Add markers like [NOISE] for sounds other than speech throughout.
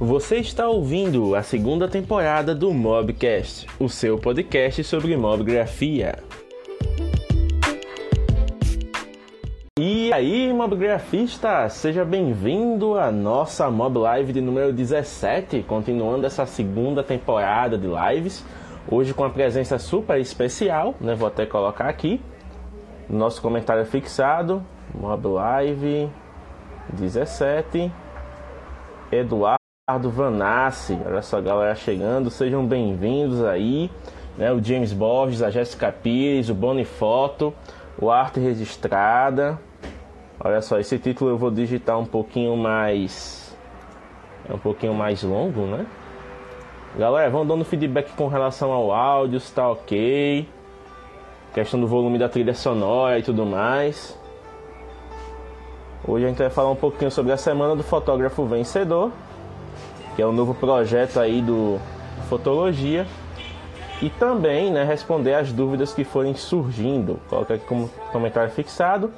Você está ouvindo a segunda temporada do Mobcast, o seu podcast sobre mobgrafia. E aí, mobgrafista, seja bem-vindo à nossa Mob Live de número 17, continuando essa segunda temporada de lives. Hoje com a presença super especial, né? Vou até colocar aqui. Nosso comentário fixado, Mob Live 17, Eduardo. Ricardo Vanassi, olha só galera chegando, sejam bem-vindos aí, né? O James Borges, a Jéssica Pires, o Bonifoto, o Arte Registrada. Olha só, esse título eu vou digitar um pouquinho mais. É um pouquinho mais longo, né? Galera, vão dando feedback com relação ao áudio, se tá ok. Questão do volume da trilha sonora e tudo mais. Hoje a gente vai falar um pouquinho sobre a semana do fotógrafo vencedor que é o um novo projeto aí do Fotologia. E também né, responder as dúvidas que forem surgindo. Coloca aqui como comentário fixado.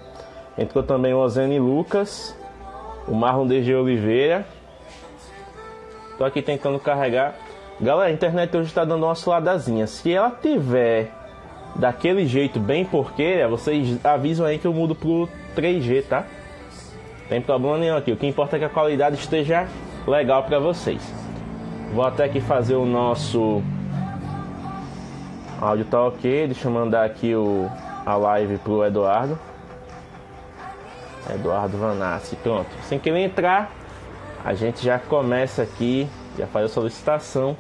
Entrou também o Ozene Lucas, o Marlon DG Oliveira. Tô aqui tentando carregar. Galera, a internet hoje está dando uma suadazinha. Se ela tiver daquele jeito bem porqueira, vocês avisam aí que eu mudo pro 3G, tá? Tem problema nenhum aqui. O que importa é que a qualidade esteja legal para vocês. Vou até aqui fazer o nosso áudio tá ok. Deixa eu mandar aqui o, a live pro Eduardo. Eduardo Vanassi, pronto. Sem querer entrar, a gente já começa aqui, já faz a solicitação.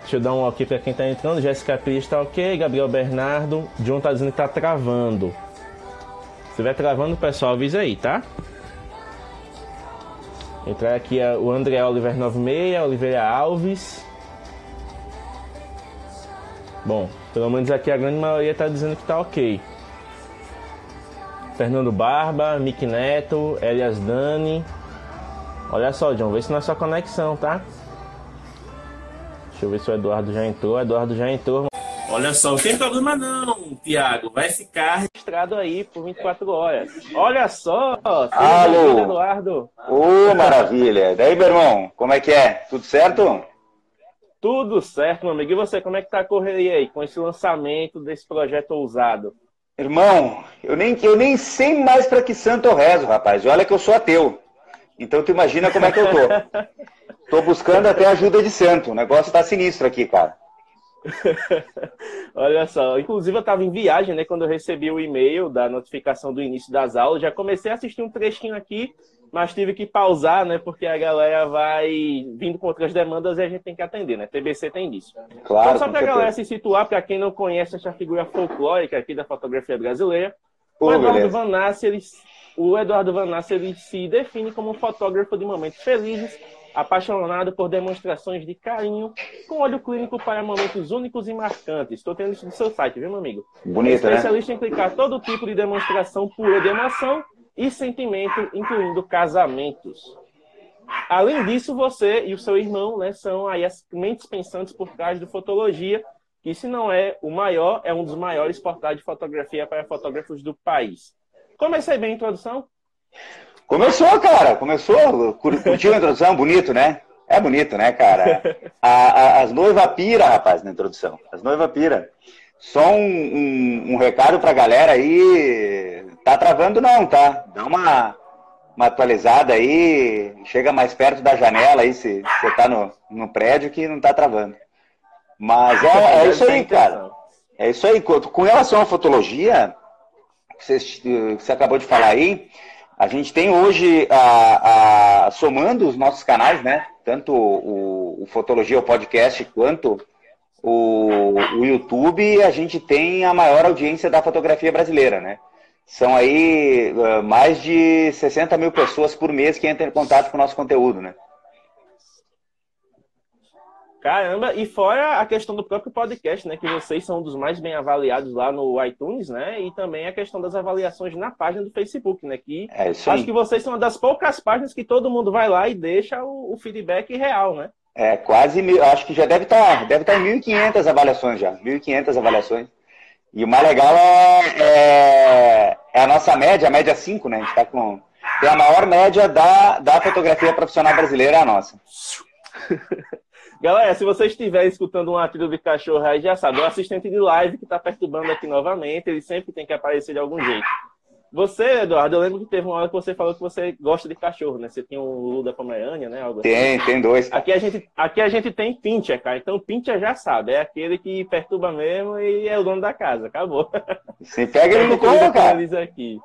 Deixa eu dar um ok para quem está entrando. Jéssica Pires está ok, Gabriel Bernardo. John está dizendo que está travando. Se estiver travando, pessoal, avisa aí, tá? Entrar aqui é o André Oliver 96, Oliveira Alves. Bom, pelo menos aqui a grande maioria está dizendo que está ok. Fernando Barba, Mick Neto, Elias Dani. Olha só, John, vê se não é só conexão, tá? Deixa eu ver se o Eduardo já entrou. O Eduardo já entrou. Olha só, não tem problema não, Tiago. Vai ficar registrado aí por 24 horas. Olha só, Alô, Eduardo. Ô, oh, maravilha. Daí, meu irmão, como é que é? Tudo certo? Tudo certo, meu amigo. E você, como é que tá a correria aí com esse lançamento desse projeto ousado? Irmão, eu nem, eu nem sei mais para que santo eu rezo, rapaz. Olha que eu sou ateu. Então tu imagina como é que eu tô. [LAUGHS] tô buscando até ajuda de santo. O negócio tá sinistro aqui, cara. [LAUGHS] Olha só, inclusive eu estava em viagem, né? Quando eu recebi o e-mail da notificação do início das aulas, já comecei a assistir um trechinho aqui, mas tive que pausar, né? Porque a galera vai vindo com outras demandas e a gente tem que atender, né? TBC tem isso. Claro. Então, só para a galera se situar, para quem não conhece essa figura folclórica aqui da fotografia brasileira, o Eduardo Van Nassi, ele, o Eduardo Van se define como um fotógrafo de momentos felizes apaixonado por demonstrações de carinho, com olho clínico para momentos únicos e marcantes. Estou tendo isso no seu site, viu, meu amigo? Bonito, é especialista né? em clicar todo tipo de demonstração pura de emoção e sentimento, incluindo casamentos. Além disso, você e o seu irmão né, são aí as mentes pensantes por trás do Fotologia, que se não é o maior, é um dos maiores portais de fotografia para fotógrafos do país. Comecei bem a introdução? Começou, cara, começou. Curtiu a introdução? Bonito, né? É bonito, né, cara? A, a, as noivas pira, rapaz, na introdução. As noivas pira. Só um, um, um, recado pra galera aí. Tá travando não, tá? Dá uma, uma atualizada aí. Chega mais perto da janela aí, se você tá no, no prédio, que não tá travando. Mas é, é isso aí, cara. É isso aí. Com relação à fotologia, que você, que você acabou de falar aí, a gente tem hoje, a, a, somando os nossos canais, né? Tanto o, o Fotologia, o podcast, quanto o, o, YouTube, a gente tem a maior audiência da fotografia brasileira, né? São aí uh, mais de 60 mil pessoas por mês que entram em contato com o nosso conteúdo, né? Caramba, e fora a questão do próprio podcast, né? Que vocês são um dos mais bem avaliados lá no iTunes, né? E também a questão das avaliações na página do Facebook, né? Que é acho que vocês são uma das poucas páginas que todo mundo vai lá e deixa o, o feedback real, né? É, quase mil, acho que já deve estar, tá, deve estar tá em 1.500 avaliações já, 1.500 avaliações. E o mais legal é, é, é, a nossa média, a média 5, né? A gente está com tem a maior média da, da fotografia profissional brasileira, é a nossa. [LAUGHS] Galera, se você estiver escutando um latido de cachorro aí, já sabe, é o assistente de live que está perturbando aqui novamente, ele sempre tem que aparecer de algum jeito. Você, Eduardo, eu lembro que teve uma hora que você falou que você gosta de cachorro, né? Você tinha um Lulu da Pomerânia, né? Algo tem, assim. tem dois. Aqui a, gente, aqui a gente tem Pincher, cara. Então Pincher já sabe, é aquele que perturba mesmo e é o dono da casa. Acabou. Você pega ele no colo, cara. Aqui.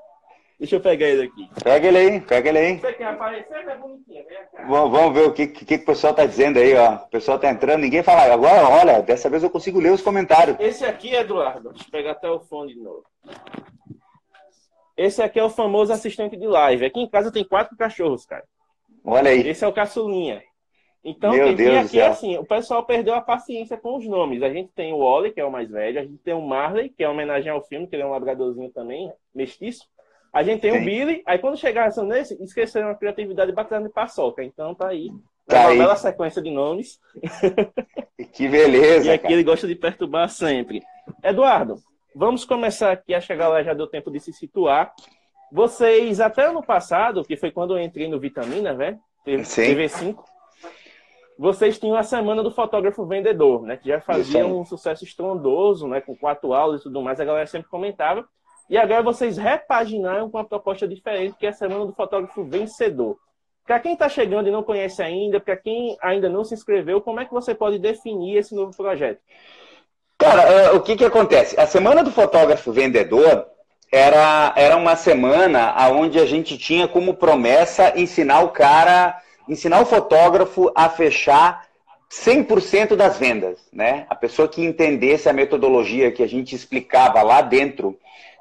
Deixa eu pegar ele aqui. Pega ele aí, pega ele aí. Você quer aparecer? É bonitinho, Vamos, vamos ver o que, que, que o pessoal tá dizendo aí, ó. O pessoal tá entrando, ninguém fala. Agora, olha, dessa vez eu consigo ler os comentários. Esse aqui, Eduardo, deixa eu pegar até o fone de novo. Esse aqui é o famoso assistente de live. Aqui em casa tem quatro cachorros, cara. Olha aí. Esse é o caçulinha. Então, Meu tem, Deus aqui assim, o pessoal perdeu a paciência com os nomes. A gente tem o Wally, que é o mais velho, a gente tem o Marley, que é uma homenagem ao filme, que ele é um labradorzinho também, mestiço. A gente tem Sim. o Billy, aí quando chegaram nesse, esqueceram a criatividade batendo de paçoca. Então tá aí. Tá uma aí. bela sequência de nomes. [LAUGHS] Que beleza. e aqui cara. ele gosta de perturbar sempre. Eduardo, vamos começar aqui, acho que a galera já deu tempo de se situar. Vocês, até ano passado, que foi quando eu entrei no Vitamina, né? TV5, vocês tinham a semana do fotógrafo vendedor, né? Que já fazia um sucesso estrondoso, né? Com quatro aulas e tudo mais, a galera sempre comentava. E agora vocês repaginaram com uma proposta diferente, que é a semana do fotógrafo vencedor. Para quem está chegando e não conhece ainda, para quem ainda não se inscreveu, como é que você pode definir esse novo projeto? Cara, é, o que, que acontece? A Semana do Fotógrafo Vendedor era, era uma semana onde a gente tinha como promessa ensinar o cara, ensinar o fotógrafo a fechar 100% das vendas, né? A pessoa que entendesse a metodologia que a gente explicava lá dentro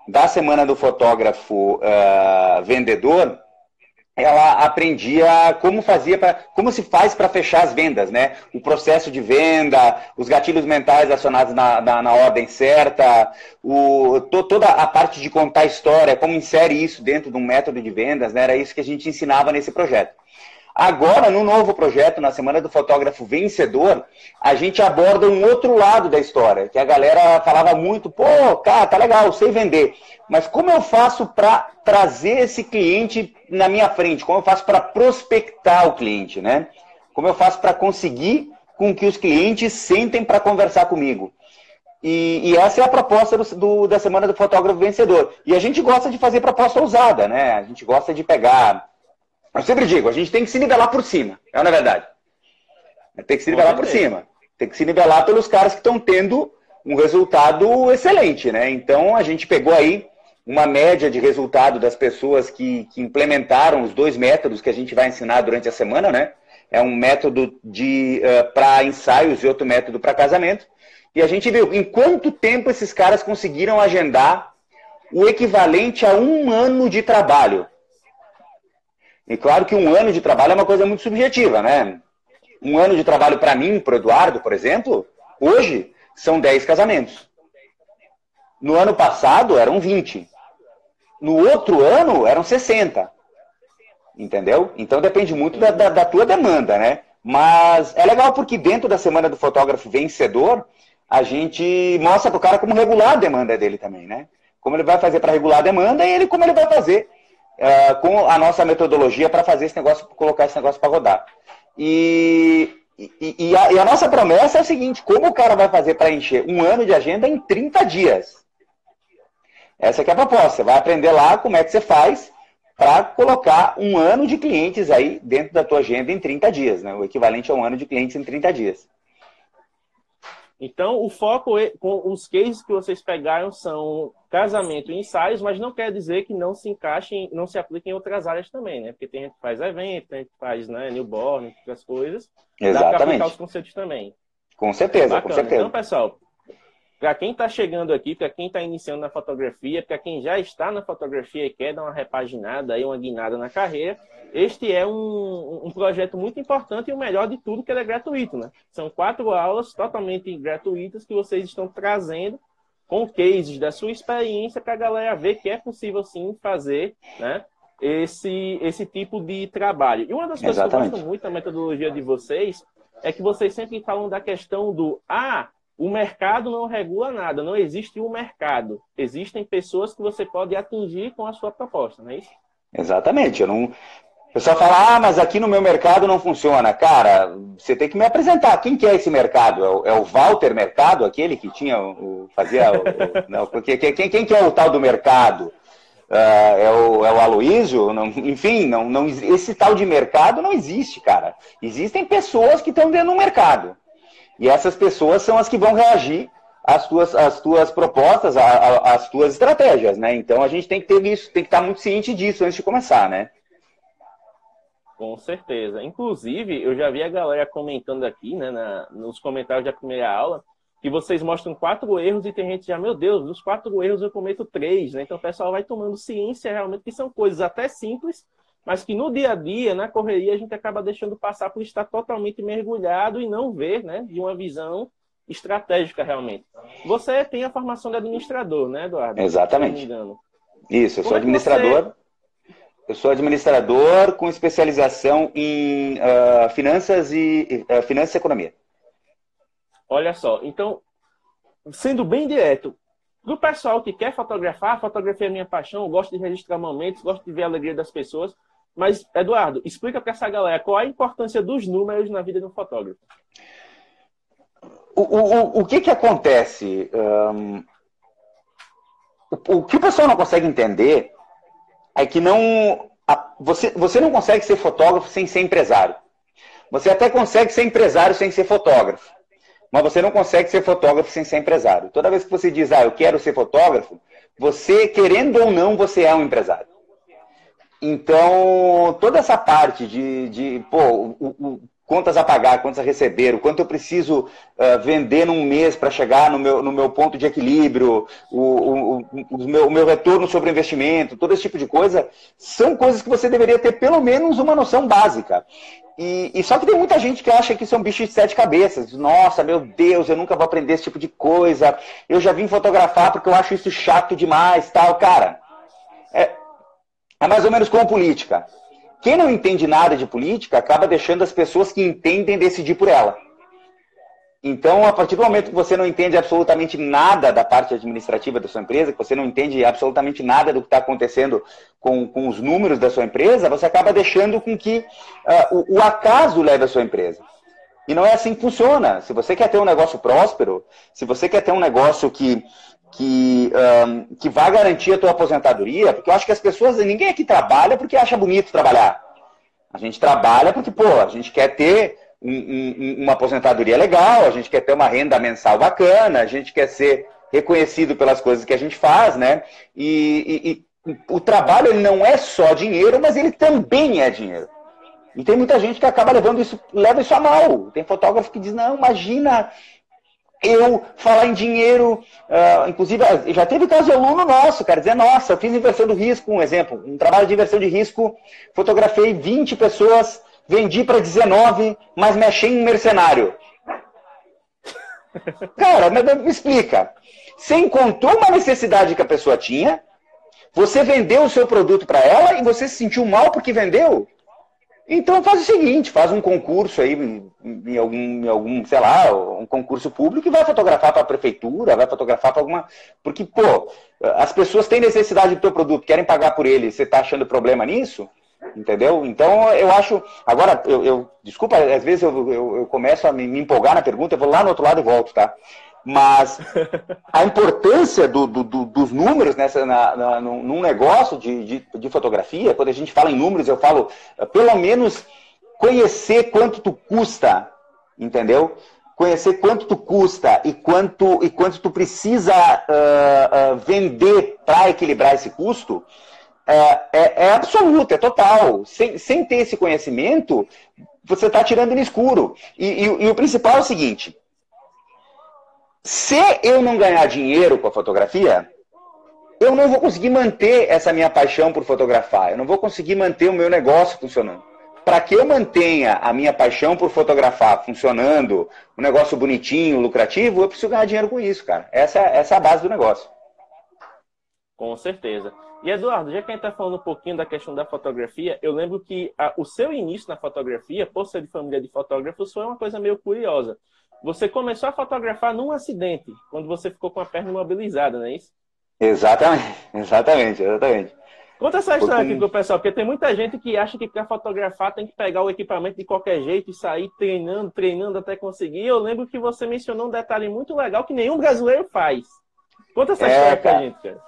da Semana do Fotógrafo uh, Vendedor, ela aprendia como fazia para como se faz para fechar as vendas, né? O processo de venda, os gatilhos mentais acionados na, na, na ordem certa, o, to, toda a parte de contar história, como insere isso dentro de um método de vendas, né? Era isso que a gente ensinava nesse projeto. Agora, no novo projeto, na Semana do Fotógrafo Vencedor, a gente aborda um outro lado da história, que a galera falava muito, pô, cara, tá legal, sei vender, mas como eu faço para trazer esse cliente na minha frente? Como eu faço para prospectar o cliente, né? Como eu faço para conseguir com que os clientes sentem para conversar comigo? E, e, essa é a proposta do, do, da Semana do Fotógrafo Vencedor. E a gente gosta de fazer proposta ousada, né? A gente gosta de pegar eu sempre digo, a gente tem que se nivelar por cima, é na verdade. Tem que se nivelar por cima. Tem que se nivelar pelos caras que estão tendo um resultado excelente, né? Então a gente pegou aí uma média de resultado das pessoas que, que implementaram os dois métodos que a gente vai ensinar durante a semana, né? É um método de uh, para ensaios e outro método para casamento. E a gente viu em quanto tempo esses caras conseguiram agendar o equivalente a um ano de trabalho. E claro que um ano de trabalho é uma coisa muito subjetiva, né? Um ano de trabalho para mim, para o Eduardo, por exemplo, hoje são 10 casamentos. No ano passado eram 20. No outro ano eram 60. Entendeu? Então depende muito da, da, da tua demanda, né? Mas é legal porque dentro da semana do fotógrafo vencedor, a gente mostra para o cara como regular a demanda dele também, né? Como ele vai fazer para regular a demanda e ele como ele vai fazer uh, com a nossa metodologia para fazer esse negócio, colocar esse negócio para rodar. E, e, e, a, e, a, nossa promessa é o seguinte: como o cara vai fazer para encher um ano de agenda em 30 dias? Essa é a proposta. Você vai aprender lá como é que você faz para colocar um ano de clientes aí dentro da tua agenda em 30 dias, né? O equivalente a um ano de clientes em 30 dias. Então, o foco com os cases que vocês pegaram são casamento e ensaios, mas não quer dizer que não se encaixem, não se apliquem em outras áreas também, né? Porque tem gente que faz evento, tem gente que faz né, newborn, outras coisas. Exatamente. Dá para aplicar os conceitos também. Com certeza, Bacana. com certeza. Então, pessoal, para quem está chegando aqui, para quem está iniciando na fotografia, para quem já está na fotografia e quer dar uma repaginada, aí, uma guinada na carreira, este é um, um projeto muito importante e o melhor de tudo que ele é gratuito, né? São quatro aulas totalmente gratuitas que vocês estão trazendo com cases da sua experiência para a galera ver que é possível sim fazer, né? Esse, esse tipo de trabalho. E uma das coisas Exatamente. que eu gosto muito da metodologia de vocês é que vocês sempre falam da questão do ah, o mercado não regula nada, não existe um mercado. Existem pessoas que você pode atingir com a sua proposta, não é isso? Exatamente. Eu não. O pessoal fala, ah, mas aqui no meu mercado não funciona. Cara, você tem que me apresentar. Quem que é esse mercado? É o, é o Walter Mercado, aquele que tinha o, fazia o, não, porque quem, quem que é o tal do mercado? Uh, é, o, é o Aloísio? Não, enfim, não, não, esse tal de mercado não existe, cara. Existem pessoas que estão dentro do mercado. E essas pessoas são as que vão reagir às tuas, às tuas propostas, às tuas estratégias, né? Então a gente tem que ter isso, tem que estar muito ciente disso antes de começar, né? Com certeza. Inclusive, eu já vi a galera comentando aqui, né, na, nos comentários da primeira aula, que vocês mostram quatro erros e tem gente já, meu Deus, dos quatro erros eu cometo três, né? Então o pessoal vai tomando ciência realmente que são coisas até simples, mas que no dia a dia, na correria, a gente acaba deixando passar por estar totalmente mergulhado e não ver, né, de uma visão estratégica realmente. Você tem a formação de administrador, né, Eduardo? Exatamente. Isso, eu sou é administrador. Eu sou administrador com especialização em uh, finanças e uh, finanças e economia. Olha só, então, sendo bem direto, do pessoal que quer fotografar, fotografia é minha paixão, eu gosto de registrar momentos, gosto de ver a alegria das pessoas. Mas, Eduardo, explica para essa galera qual a importância dos números na vida de um fotógrafo. O, o, o que que acontece? Um, o, o, que o pessoal não consegue entender é que não a, você, você não consegue ser fotógrafo sem ser empresário. Você até consegue ser empresário sem ser fotógrafo. Mas você não consegue ser fotógrafo sem ser empresário. Toda vez que você diz, ah, eu quero ser fotógrafo, você, querendo ou não, você é um empresário. Então, toda essa parte de, de pô, o, o, contas a pagar, contas a receber, o quanto eu preciso uh, vender num mês para chegar no meu, no meu ponto de equilíbrio, o, o, o, meu, o meu retorno sobre o investimento, todo esse tipo de coisa, são coisas que você deveria ter pelo menos uma noção básica. E, e, só que tem muita gente que acha que isso é um bicho de sete cabeças. Nossa, meu Deus, eu nunca vou aprender esse tipo de coisa. Eu já vim fotografar porque eu acho isso chato demais, tal. Cara, é, é mais ou menos como política. Quem não entende nada de política acaba deixando as pessoas que entendem decidir por ela. Então, a partir do momento que você não entende absolutamente nada da parte administrativa da sua empresa, que você não entende absolutamente nada do que está acontecendo com, com os números da sua empresa, você acaba deixando com que uh, o, o acaso leve a sua empresa. E não é assim que funciona. Se você quer ter um negócio próspero, se você quer ter um negócio que, que, um, que vai garantir a tua aposentadoria, porque eu acho que as pessoas, ninguém aqui trabalha porque acha bonito trabalhar. A gente trabalha porque, pô, a gente quer ter um, um, uma aposentadoria legal, a gente quer ter uma renda mensal bacana, a gente quer ser reconhecido pelas coisas que a gente faz, né? E, e, e o trabalho ele não é só dinheiro, mas ele também é dinheiro. E tem muita gente que acaba levando isso, leva isso a mal. Tem fotógrafo que diz, não, imagina eu falar em dinheiro, uh, inclusive já teve caso de aluno nosso, cara, dizer, nossa, eu fiz inversão do risco, um exemplo, um trabalho de inversão de risco, fotografei 20 pessoas vendi para 19, mas me achei um mercenário. [LAUGHS] Cara, me explica. Você encontrou uma necessidade que a pessoa tinha, você vendeu o seu produto para ela e você se sentiu mal porque vendeu? Então faz o seguinte, faz um concurso aí em algum, em algum sei lá, um concurso público e vai fotografar para a prefeitura, vai fotografar para alguma. Porque, pô, as pessoas têm necessidade do teu produto, querem pagar por ele, você está achando problema nisso? Entendeu? Então, eu acho. Agora, eu, eu desculpa, às vezes eu, eu, eu começo a me, empolgar na pergunta, eu vou lá no outro lado e volto, tá? Mas [LAUGHS] a importância do, do, do, dos números nessa, na, na, num negócio de, de, de, fotografia, quando a gente fala em números, eu falo, pelo menos conhecer quanto tu custa, entendeu? Conhecer quanto tu custa e quanto, e quanto tu precisa uh, uh, vender para equilibrar esse custo é, é, é absoluta, é total. Sem, sem ter esse conhecimento, você está tirando no escuro. E, e, e, o principal é o seguinte: se eu não ganhar dinheiro com a fotografia, eu não vou conseguir manter essa minha paixão por fotografar. Eu não vou conseguir manter o meu negócio funcionando. Para que eu mantenha a minha paixão por fotografar funcionando, um negócio bonitinho, lucrativo, eu preciso ganhar dinheiro com isso, cara. Essa, essa é a base do negócio. Com certeza. E Eduardo, já que a gente está falando um pouquinho da questão da fotografia, eu lembro que a, o seu início na fotografia, por ser de família de fotógrafos, foi uma coisa meio curiosa. Você começou a fotografar num acidente, quando você ficou com a perna imobilizada, não é isso? Exatamente, exatamente, exatamente. Conta essa história aqui pro pessoal, porque tem muita gente que acha que para fotografar tem que pegar o equipamento de qualquer jeito e sair treinando, treinando até conseguir. Eu lembro que você mencionou um detalhe muito legal que nenhum brasileiro faz. Conta essa é, história cara, pra gente, cara.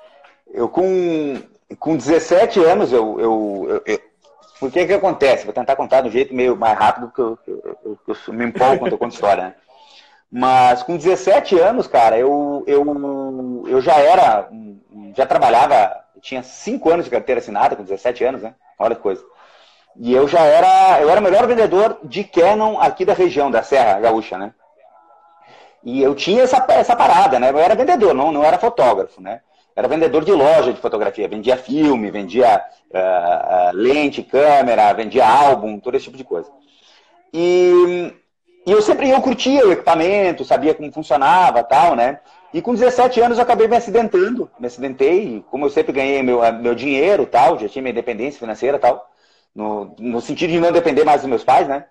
Eu com, com 17 anos, eu, eu, eu, eu por que que acontece? Vou tentar contar de um jeito meio mais rápido, porque eu, eu, eu, eu me empolgo quando eu conto história, né? Mas com 17 anos, cara, eu, eu, eu já era, já trabalhava, tinha 5 anos de carteira assinada, com 17 anos, né? Olha que coisa. E eu já era, eu era o melhor vendedor de Canon aqui da região, da Serra Gaúcha, né? E eu tinha essa, essa parada, né? Eu era vendedor, não, não era fotógrafo, né? Era vendedor de loja de fotografia, vendia filme, vendia uh, uh, lente, câmera, vendia álbum, todo esse tipo de coisa. E, e eu sempre eu curtia o equipamento, sabia como funcionava tal, né? E com 17 anos eu acabei me acidentando, me acidentei, como eu sempre ganhei meu, meu dinheiro tal, já tinha minha independência financeira tal, no, no sentido de não depender mais dos meus pais, né?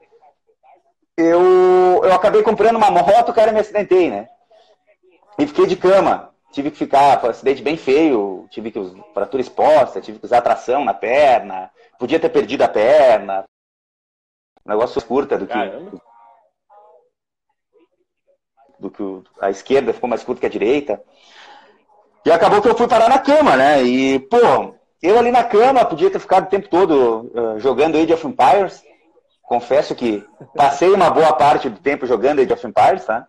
Eu, eu acabei comprando uma moto, cara, me acidentei, né? E fiquei de cama tive que ficar, foi um acidente bem feio, tive que usar fratura exposta, tive que usar tração na perna, podia ter perdido a perna. Um negócio curta do que. Que a esquerda ficou mais curta que a direita. E acabou que eu fui parar na cama, né? E, pô, eu ali na cama podia ter ficado o tempo todo uh, jogando Age of Empires. Confesso que passei uma boa parte do tempo jogando Age of Empires, tá?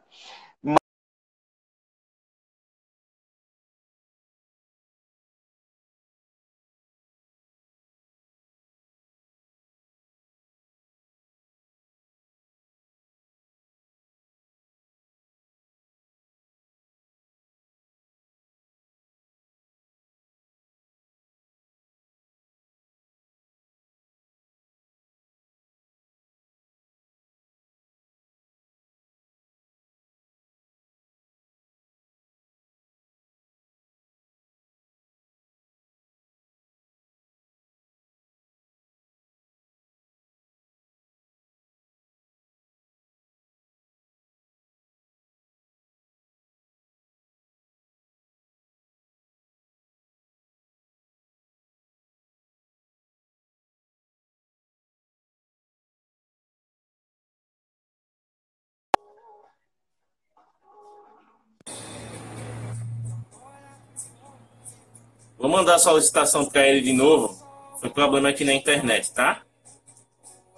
Vou mandar a solicitação para ele de novo. Foi problema aqui na internet, tá?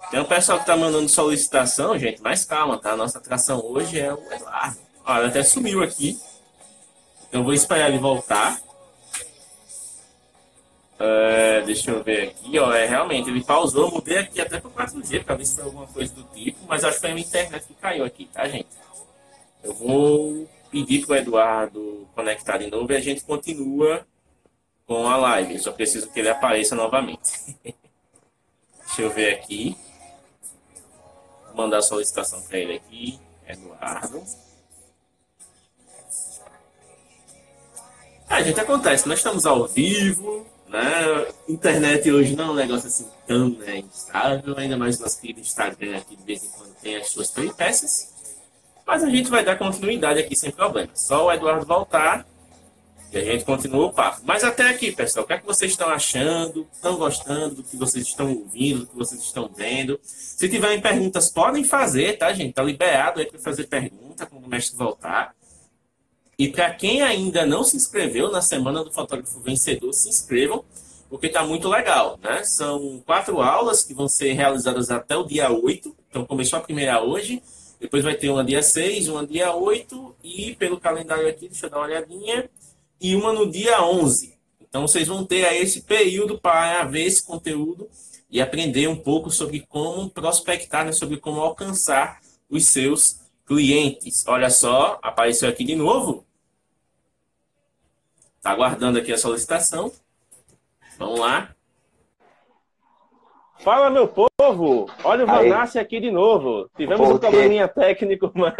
Tem um pessoal que tá mandando solicitação, gente, mas calma, tá? Nossa atração hoje é o Eduardo. Olha, até sumiu aqui. Então vou esperar ele voltar. É, deixa eu ver aqui, ó. É, realmente, ele pausou, eu mudei aqui até para 4G para ver se foi alguma coisa do tipo, mas acho que foi a minha internet que caiu aqui, tá, gente? Eu vou pedir para o Eduardo conectar de novo e a gente continua com a live. Eu só preciso que ele apareça novamente. [LAUGHS] Deixa eu ver aqui. Vou mandar a solicitação para ele aqui. Eduardo. A gente acontece, nós estamos ao vivo, né? Internet hoje não é um negócio assim tão né, instável, ainda mais nosso querido Instagram aqui de vez em quando tem as suas peripécias. Mas a gente vai dar continuidade aqui sem problema. Só o Eduardo voltar e a gente continua o papo. Mas até aqui, pessoal, o que é que vocês estão achando? Estão gostando do que vocês estão ouvindo, do que vocês estão vendo? Se tiverem perguntas, podem fazer, tá, gente? Tá liberado aí para fazer pergunta quando o mestre voltar. E para quem ainda não se inscreveu na Semana do Fotógrafo Vencedor, se inscrevam, porque está muito legal, né? São quatro aulas que vão ser realizadas até o dia 8. Então, começou a primeira hoje, depois vai ter uma dia 6, uma dia 8, e pelo calendário aqui, deixa eu dar uma olhadinha, e uma no dia 11. Então, vocês vão ter aí esse período para ver esse conteúdo e aprender um pouco sobre como prospectar, né? sobre como alcançar os seus clientes. Olha só, apareceu aqui de novo. Está aguardando aqui a solicitação. Vamos lá. Fala, meu povo! Olha o Vanassi aqui de novo. Tivemos um probleminha técnico, [LAUGHS] mas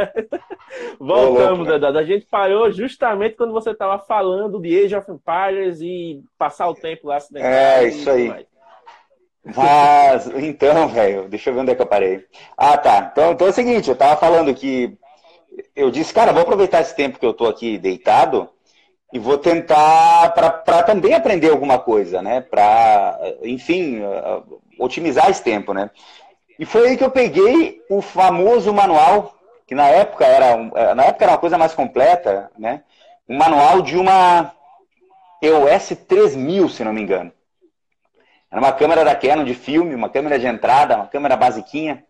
voltamos, Dedado. A gente parou justamente quando você estava falando de Age of Empires e passar o tempo lá se É, isso aí. Mais. Mas, então, velho, deixa eu ver onde é que eu parei. Ah, tá. Então, então é o seguinte, eu tava falando que eu disse, cara, vou aproveitar esse tempo que eu tô aqui deitado e vou tentar para também aprender alguma coisa, né? Para, enfim, otimizar esse tempo, né? E foi aí que eu peguei o famoso manual, que na época era, é, na época era uma coisa mais completa, né? Um manual de uma EOS 3000, se não me engano. Era uma câmera da Canon de filme, uma câmera de entrada, uma câmera basiquinha,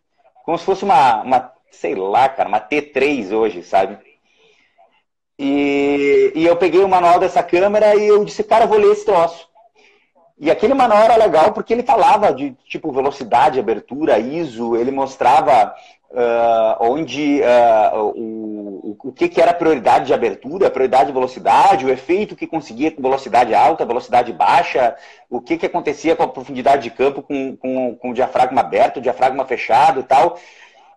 como se fosse uma, uma sei lá, cara, uma T3 hoje, sabe? E, e eu peguei o manual dessa câmera e eu disse, cara, eu vou ler esse troço. E aquele manual era legal porque ele falava de tipo velocidade, abertura, ISO, ele mostrava uh, onde uh, o, o que, que era prioridade de abertura, prioridade de velocidade, o efeito que conseguia com velocidade alta, velocidade baixa, o que, que acontecia com a profundidade de campo com, com, com o diafragma aberto, o diafragma fechado e tal.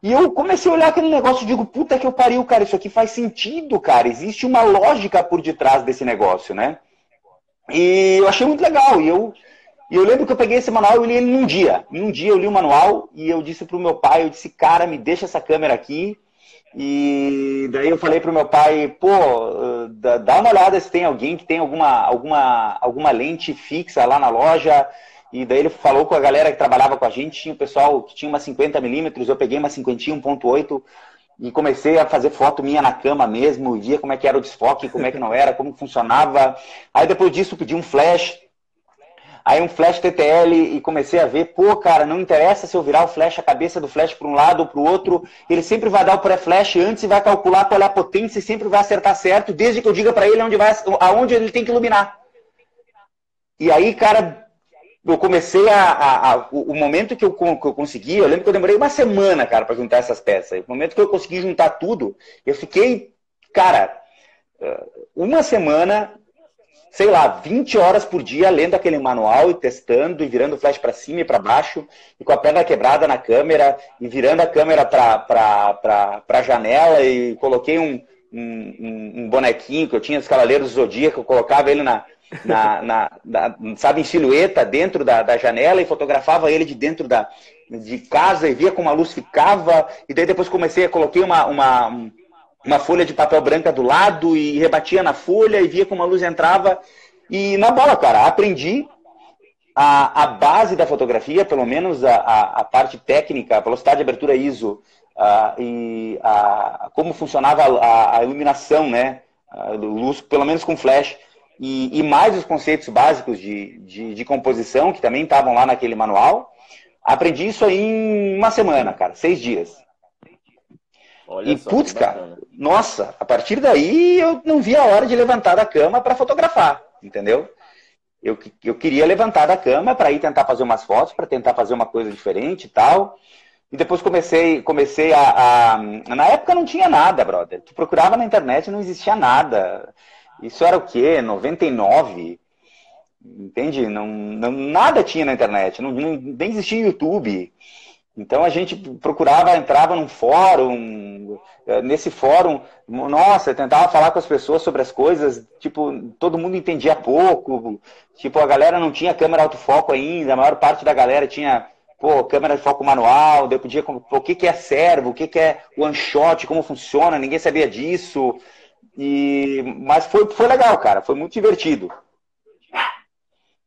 E eu comecei a olhar aquele negócio e digo, puta que eu pariu, cara, isso aqui faz sentido, cara. Existe uma lógica por detrás desse negócio, né? E eu achei muito legal. E eu, e eu lembro que eu peguei esse manual e li ele num dia. Num dia eu li o manual e eu disse pro meu pai, eu disse, cara, me deixa essa câmera aqui. E daí eu falei pro meu pai, pô, dá uma olhada se tem alguém que tem alguma, alguma, alguma lente fixa lá na loja e daí ele falou com a galera que trabalhava com a gente, tinha o pessoal que tinha uma 50 milímetros, eu peguei uma 51.8 e comecei a fazer foto minha na cama mesmo, via como é que era o desfoque, como é que não era, como funcionava. Aí depois disso pedi um flash, aí um flash TTL e comecei a ver, pô, cara, não interessa se eu virar o flash, a cabeça do flash para um lado ou para o outro, ele sempre vai dar o pré-flash antes e vai calcular qual é a potência e sempre vai acertar certo, desde que eu diga para ele onde vai, aonde ele tem que iluminar. E aí, cara, eu comecei a, a, a, o momento que eu, que eu consegui, eu lembro que eu demorei uma semana, cara, para juntar essas peças. O momento que eu consegui juntar tudo, eu fiquei, cara, eh, uma semana, sei lá, 20 horas por dia lendo aquele manual e testando e virando o flash para cima e para baixo e com a perna quebrada na câmera e virando a câmera para a janela e coloquei um, um, um, bonequinho que eu tinha dos Cavaleiros do Zodíaco, eu colocava ele na, na, na, na, sabe, em silhueta dentro da, da janela e fotografava ele de dentro da, de casa e via como a luz ficava. E daí depois comecei a coloquei uma, uma, uma folha de papel branca do lado e rebatia na folha e via como a luz entrava. E na bola, cara, aprendi a, a base da fotografia, pelo menos a, a, a parte técnica, a velocidade de abertura ISO e a, como funcionava a, a iluminação, né? Luz, pelo menos com flash e, e mais os conceitos básicos de, de, de composição, que também estavam lá naquele manual. Aprendi isso aí em uma semana, cara, seis dias. Olha e, putz, cara, nossa, a partir daí eu não vi a hora de levantar da cama para fotografar, entendeu? Eu, eu queria levantar da cama para ir tentar fazer umas fotos, para tentar fazer uma coisa diferente e tal. E depois comecei, comecei a, a, Na época não tinha nada, brother. Tu procurava na internet não existia nada. Isso era o quê? 99? Entende? Não, não, nada tinha na internet, não, não, nem existia YouTube. Então a gente procurava, entrava num fórum, eh, nesse fórum, nossa, tentava falar com as pessoas sobre as coisas, tipo, todo mundo entendia pouco, tipo, a galera não tinha câmera autofoco ainda, a maior parte da galera tinha, pô, câmera de foco manual, daí podia, o que, que é servo, o que, que é one shot, como funciona, ninguém sabia disso. E, mas foi, foi legal, cara. Foi muito divertido.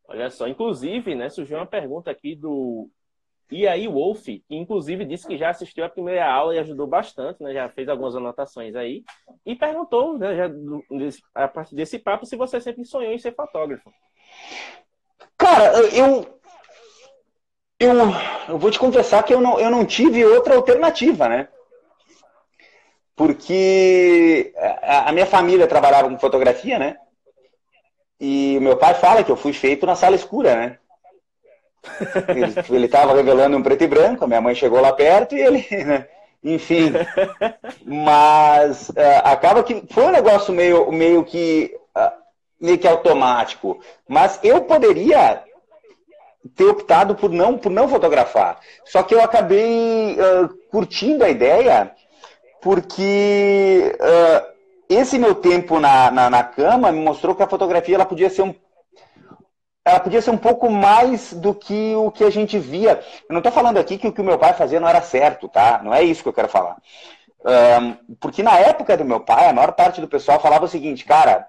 Olha só, inclusive, né, surgiu uma pergunta aqui do e aí Wolf, que inclusive disse que já assistiu a primeira aula e ajudou bastante, né, já fez algumas anotações aí, e perguntou, né, já, a partir desse papo, se você sempre sonhou em ser fotógrafo. Cara, eu, eu, eu vou te confessar que eu não, eu não tive outra alternativa, né? Porque a minha família trabalhava com fotografia, né? E o meu pai fala que eu fui feito na sala escura, né? Ele [LAUGHS] estava revelando um preto e branco, a minha mãe chegou lá perto e ele, [LAUGHS] né? enfim. Mas uh, acaba que foi um negócio meio, meio que uh, meio que automático. Mas eu poderia ter optado por não por não fotografar. Só que eu acabei uh, curtindo a ideia porque uh, esse meu tempo na, na, na, cama me mostrou que a fotografia ela podia ser um ela podia ser um pouco mais do que o que a gente via. Eu não estou falando aqui que o que o meu pai fazia não era certo, tá? Não é isso que eu quero falar. Um, porque na época do meu pai, a maior parte do pessoal falava o seguinte, cara,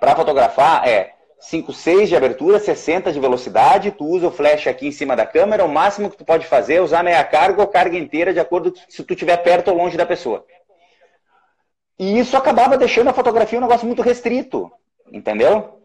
para fotografar é 5, 6 de abertura, 60 de velocidade, tu usa o flash aqui em cima da câmera, o máximo que tu pode fazer é usar meia carga ou carga inteira, de acordo se tu estiver perto ou longe da pessoa. E isso acabava deixando a fotografia um negócio muito restrito, entendeu?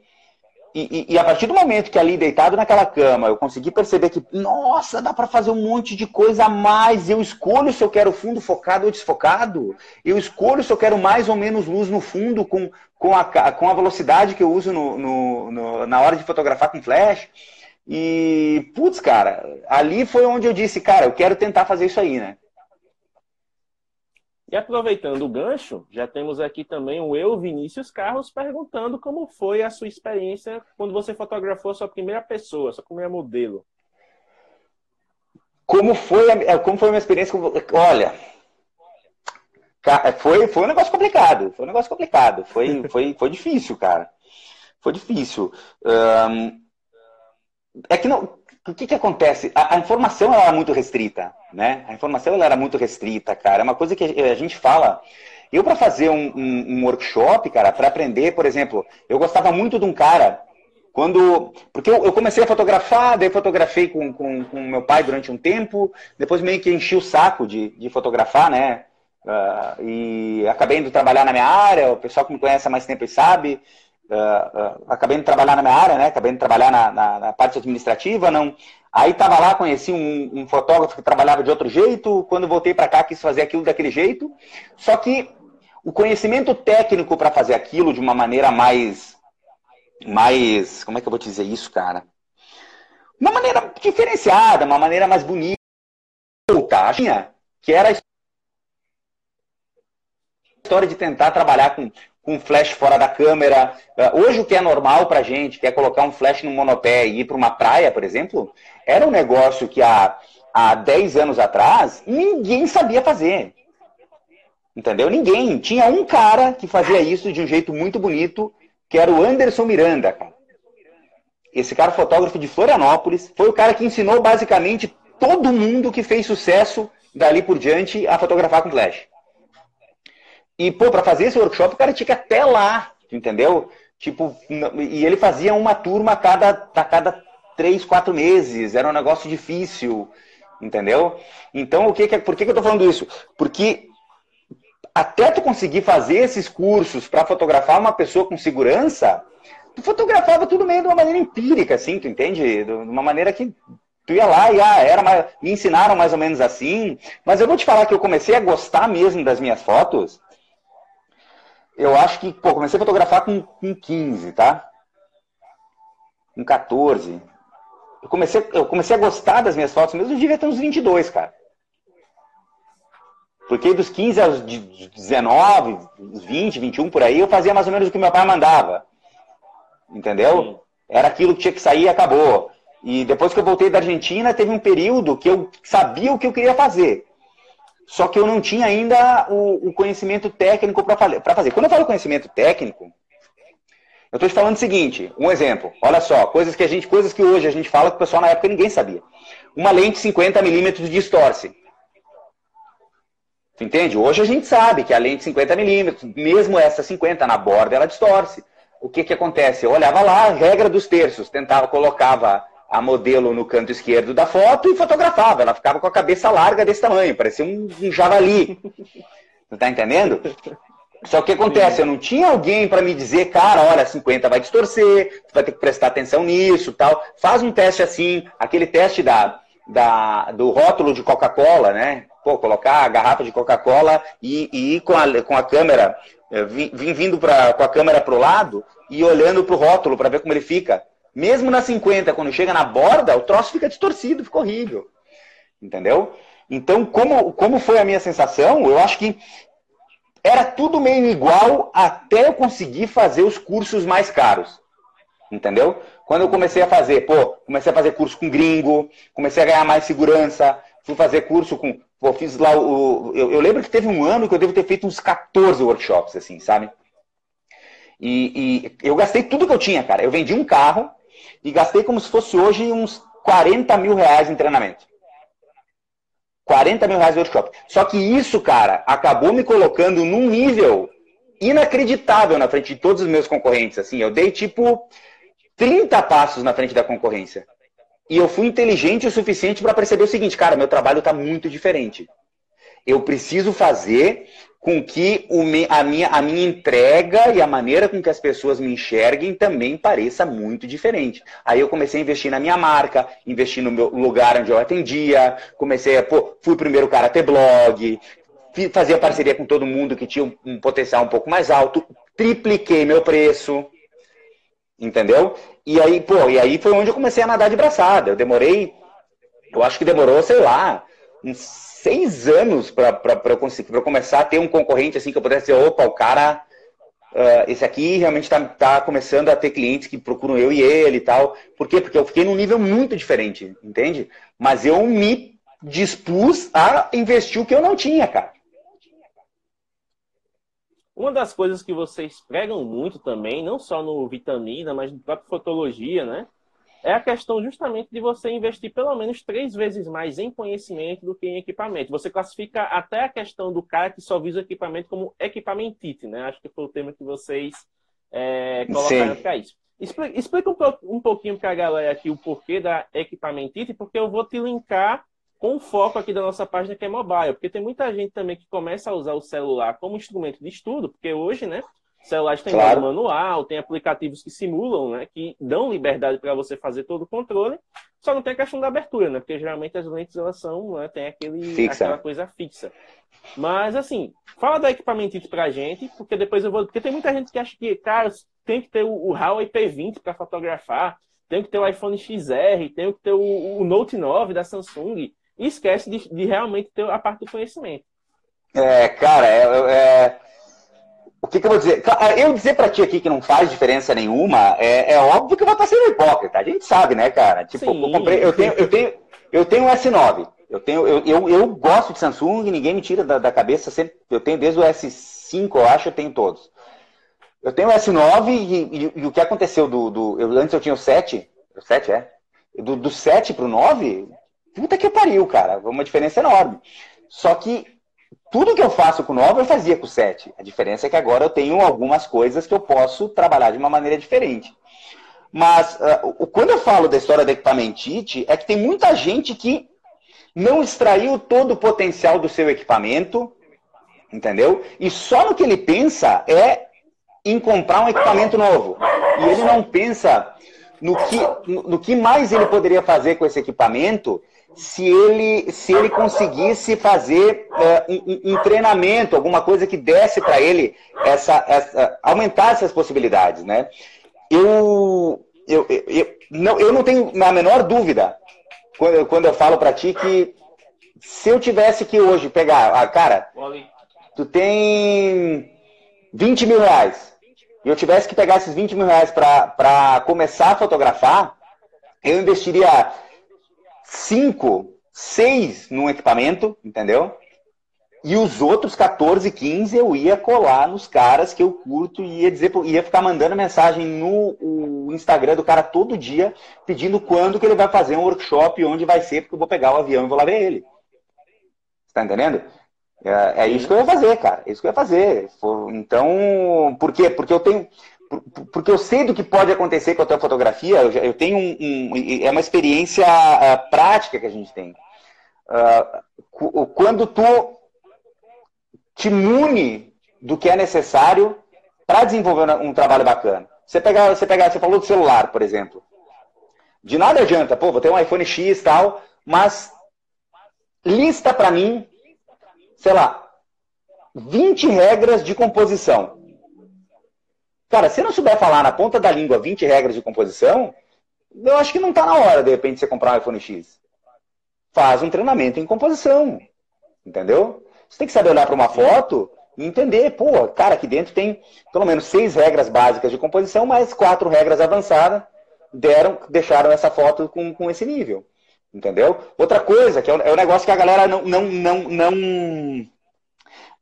E, e, a partir do momento que ali deitado naquela cama, eu consegui perceber que, nossa, dá para fazer um monte de coisa a mais. Eu escolho se eu quero fundo focado ou desfocado. Eu escolho se eu quero mais ou menos luz no fundo com, com, a, com a velocidade que eu uso no, no, no, na hora de fotografar com flash. E, putz, cara, ali foi onde eu disse, cara, eu quero tentar fazer isso aí, né? E aproveitando o gancho, já temos aqui também o eu, Vinícius Carlos, perguntando como foi a sua experiência quando você fotografou a sua primeira pessoa, sua primeira modelo. Como foi a, é, como foi a minha experiência? Olha, foi, foi um negócio complicado. Foi um negócio complicado. Foi, [LAUGHS] foi, foi difícil, cara. Foi difícil. É que não, o que, que acontece? A, a, informação ela era muito restrita, né? A informação ela era muito restrita, cara. É uma coisa que a, a gente fala. Eu, para fazer um, um, um, workshop, cara, para aprender, por exemplo, eu gostava muito de um cara, quando. Porque eu, eu comecei a fotografar, daí fotografei com, com, com, meu pai durante um tempo, depois meio que enchi o saco de, de fotografar, né? Uh, e acabei indo trabalhar na minha área, o pessoal que me conhece há mais tempo sabe. Uh, acabei de trabalhar na minha área, né? Acabei de trabalhar na, na, na parte administrativa, não. Aí estava lá, conheci um, um, fotógrafo que trabalhava de outro jeito. Quando voltei para cá, quis fazer aquilo daquele jeito. Só que o conhecimento técnico para fazer aquilo de uma maneira mais, mais, como é que eu vou dizer isso, cara? Uma maneira diferenciada, uma maneira mais bonita, que era a história de tentar trabalhar com com flash fora da câmera. Eh, hoje o que é normal para gente, que é colocar um flash no monopé e ir para uma praia, por exemplo, era um negócio que há, há 10 anos atrás ninguém sabia fazer. Entendeu? Ninguém. Tinha um cara que fazia isso de um jeito muito bonito, que era o Anderson Miranda. Esse cara fotógrafo de Florianópolis, foi o cara que ensinou basicamente todo mundo que fez sucesso dali por diante a fotografar com flash. E, pô, para fazer esse workshop, o cara tinha que ir até lá, entendeu? Tipo, e ele fazia uma turma a cada, a cada três, quatro meses. Era um negócio difícil, entendeu? Então, o que, que por que, que eu tô falando isso? Porque até tu conseguir fazer esses cursos para fotografar uma pessoa com segurança, tu fotografava tudo meio de uma maneira empírica, assim, tu entende? De uma maneira que tu ia lá e ah, era mais, me ensinaram mais ou menos assim. Mas eu vou te falar que eu comecei a gostar mesmo das minhas fotos eu acho que, pô, comecei a fotografar com, com 15, tá? Com 14. Eu comecei, eu comecei a gostar das minhas fotos mesmo, eu devia ter uns 22, cara. Porque dos 15 aos 19, 20, 21 por aí, eu fazia mais ou menos o que meu pai mandava. Entendeu? Sim. Era aquilo que tinha que sair e acabou. E depois que eu voltei da Argentina, teve um período que eu sabia o que eu queria fazer. Só que eu não tinha ainda o, o conhecimento técnico para fazer. Quando eu falo conhecimento técnico, eu estou te falando o seguinte, um exemplo. Olha só, coisas que a gente, coisas que hoje a gente fala que o pessoal na época ninguém sabia. Uma lente 50 milímetros distorce. Entende? Hoje a gente sabe que a lente 50 milímetros, mesmo essa 50 na borda, ela distorce. O que que acontece? Eu olhava lá, regra dos terços, tentava, colocava a modelo no canto esquerdo da foto e fotografava. Ela ficava com a cabeça larga desse tamanho, parecia um, um javali. Você tá entendendo? Só que acontece? Eu não tinha alguém para me dizer, cara, olha, 50 vai distorcer, tu vai ter que prestar atenção nisso tal. Faz um teste assim, aquele teste da, da, do rótulo de Coca-Cola, né? Pô, colocar a garrafa de Coca-Cola e, e ir com a, com a câmera, eh, vim, vindo pra, com a câmera pro lado e olhando pro rótulo para ver como ele fica. Mesmo na 50, quando chega na borda, o troço fica distorcido, fica horrível. Entendeu? Então, como, como foi a minha sensação, eu acho que era tudo meio igual até eu conseguir fazer os cursos mais caros. Entendeu? Quando eu comecei a fazer, pô, comecei a fazer curso com gringo, comecei a ganhar mais segurança, fui fazer curso com. Pô, fiz lá o. Eu, eu lembro que teve um ano que eu devo ter feito uns 14 workshops, assim, sabe? E, e eu gastei tudo que eu tinha, cara. Eu vendi um carro, e gastei como se fosse hoje uns 40 mil reais em treinamento. 40 mil reais de workshop. Só que isso, cara, acabou me colocando num nível inacreditável na frente de todos os meus concorrentes. Assim, eu dei tipo 30 passos na frente da concorrência. E eu fui inteligente o suficiente para perceber o seguinte, cara, meu trabalho está muito diferente. Eu preciso fazer com que a, minha, a minha entrega e a maneira com que as pessoas me enxerguem também pareça muito diferente. Aí eu comecei a investir na minha marca, investir no meu lugar onde eu atendia, comecei a, pô, fui o primeiro cara a ter blog, fazia parceria com todo mundo que tinha um potencial um pouco mais alto, tripliquei meu preço, entendeu? E aí, pô, e aí foi onde eu comecei a nadar de braçada. Eu demorei, eu acho que demorou, sei lá, uns seis anos para eu conseguir, para começar a ter um concorrente assim que eu pudesse dizer, opa, o cara, uh, esse aqui realmente está tá começando a ter clientes que procuram eu e ele e tal. Por quê? Porque eu fiquei num nível muito diferente, entende? Mas eu me dispus a investir o que eu não tinha, cara. Uma das coisas que vocês pregam muito também, não só no Vitamina, mas no próprio Fotologia, né? É a questão justamente de você investir pelo menos três vezes mais em conhecimento do que em equipamento. Você classifica até a questão do cara que só visa o equipamento como equipamentite, né? Acho que foi o tema que vocês é, colocaram para isso. Explica, explica um, um pouquinho para a galera aqui o porquê da equipamentite, porque eu vou te linkar com o foco aqui da nossa página que é mobile, porque tem muita gente também que começa a usar o celular como instrumento de estudo, porque hoje, né, celulares têm claro. manual, tem aplicativos que simulam, né? Que dão liberdade para você fazer todo o controle. Só não tem a questão da abertura, né? Porque geralmente as lentes elas são, né, tem aquele, aquela coisa fixa. Mas assim, fala do equipamento pra gente, porque depois eu vou. Porque tem muita gente que acha que, cara, tem que ter o, o Huawei P20 para fotografar, tem que ter o iPhone XR, tem que ter o, o Note 9 da Samsung. E esquece de, de realmente ter a parte do conhecimento. É, cara, é, é o que, que, eu vou dizer? Eu dizer pra ti aqui que não faz diferença nenhuma, é, é óbvio que eu vou estar sendo hipócrita. A gente sabe, né, cara? Tipo, eu, comprei, eu, tenho, eu, tenho, eu tenho um S9. Eu, tenho, eu, eu, eu gosto de Samsung, ninguém me tira da, da cabeça. Sempre, eu tenho desde o S5, eu acho, eu tenho todos. Eu tenho o S9 e, e, e o que aconteceu do. do eu, antes eu tinha o 7. O 7 é. Do, do 7 pro 9, puta que pariu, cara. Uma diferença enorme. Só que tudo que eu faço com o 9 eu fazia com o 7. A diferença é que agora eu tenho algumas coisas que eu posso trabalhar de uma maneira diferente. Mas uh, quando eu falo da história da equipamentite, é que tem muita gente que não extraiu todo o potencial do seu equipamento, entendeu? E só no que ele pensa é em comprar um equipamento novo. E ele não pensa no que, no que mais ele poderia fazer com esse equipamento se ele, se ele conseguisse fazer é, um, um, treinamento, alguma coisa que desse para ele essa, essa, aumentar essas possibilidades, né? Eu, eu, eu, eu, não, eu não tenho a menor dúvida quando, quando eu falo para ti que se eu tivesse que hoje pegar, ah, cara, tu tem 20 mil reais e eu tivesse que pegar esses 20 mil reais para começar a fotografar, eu investiria cinco, seis num equipamento, entendeu? E os outros 14, 15 eu ia colar nos caras que eu curto e ia dizer, ia ficar mandando mensagem no Instagram do cara todo dia, pedindo quando que ele vai fazer um workshop, onde vai ser, porque eu vou pegar o avião e vou lá ver ele. Tá entendendo? É, é isso que eu ia fazer, cara. É isso que eu ia fazer. Então, por quê? Porque eu tenho porque eu sei do que pode acontecer com a tua fotografia, eu, tenho um, um, é uma experiência uh, prática que a gente tem. Uh, quando tu te mune do que é necessário para desenvolver um trabalho bacana. Você pegar, você pegar, você falou do celular, por exemplo. De nada adianta, pô, vou ter um iPhone X e tal, mas lista para mim, sei lá, 20 regras de composição Cara, se não souber falar na ponta da língua 20 regras de composição, eu acho que não está na hora, de repente, você comprar um iPhone X. Faz um treinamento em composição. Entendeu? Você tem que saber olhar para uma foto e entender, pô, cara, aqui dentro tem pelo menos seis regras básicas de composição, mais quatro regras avançadas deram, deixaram essa foto com, com esse nível. Entendeu? Outra coisa, que é o, é negócio que a galera não, não, não, não,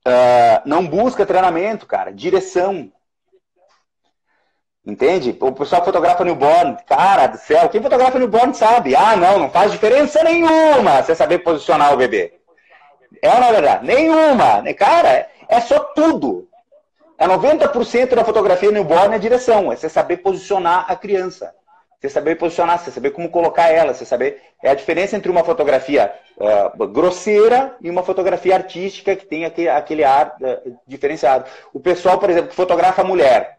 uh, não busca treinamento, cara. Direção. Entende? O pessoal fotografa newborn. Cara do céu, quem fotografa newborn sabe. Ah, não, não faz diferença nenhuma você saber posicionar o bebê. É ou não é verdade? Nenhuma. Cara, é só tudo. É 90% da fotografia newborn é direção, é você saber posicionar a criança. Você saber posicionar, você saber como colocar ela, você saber. É a diferença entre uma fotografia uh, grosseira e uma fotografia artística que tem aquele, aquele ar uh, diferenciado. O pessoal, por exemplo, que fotografa mulher.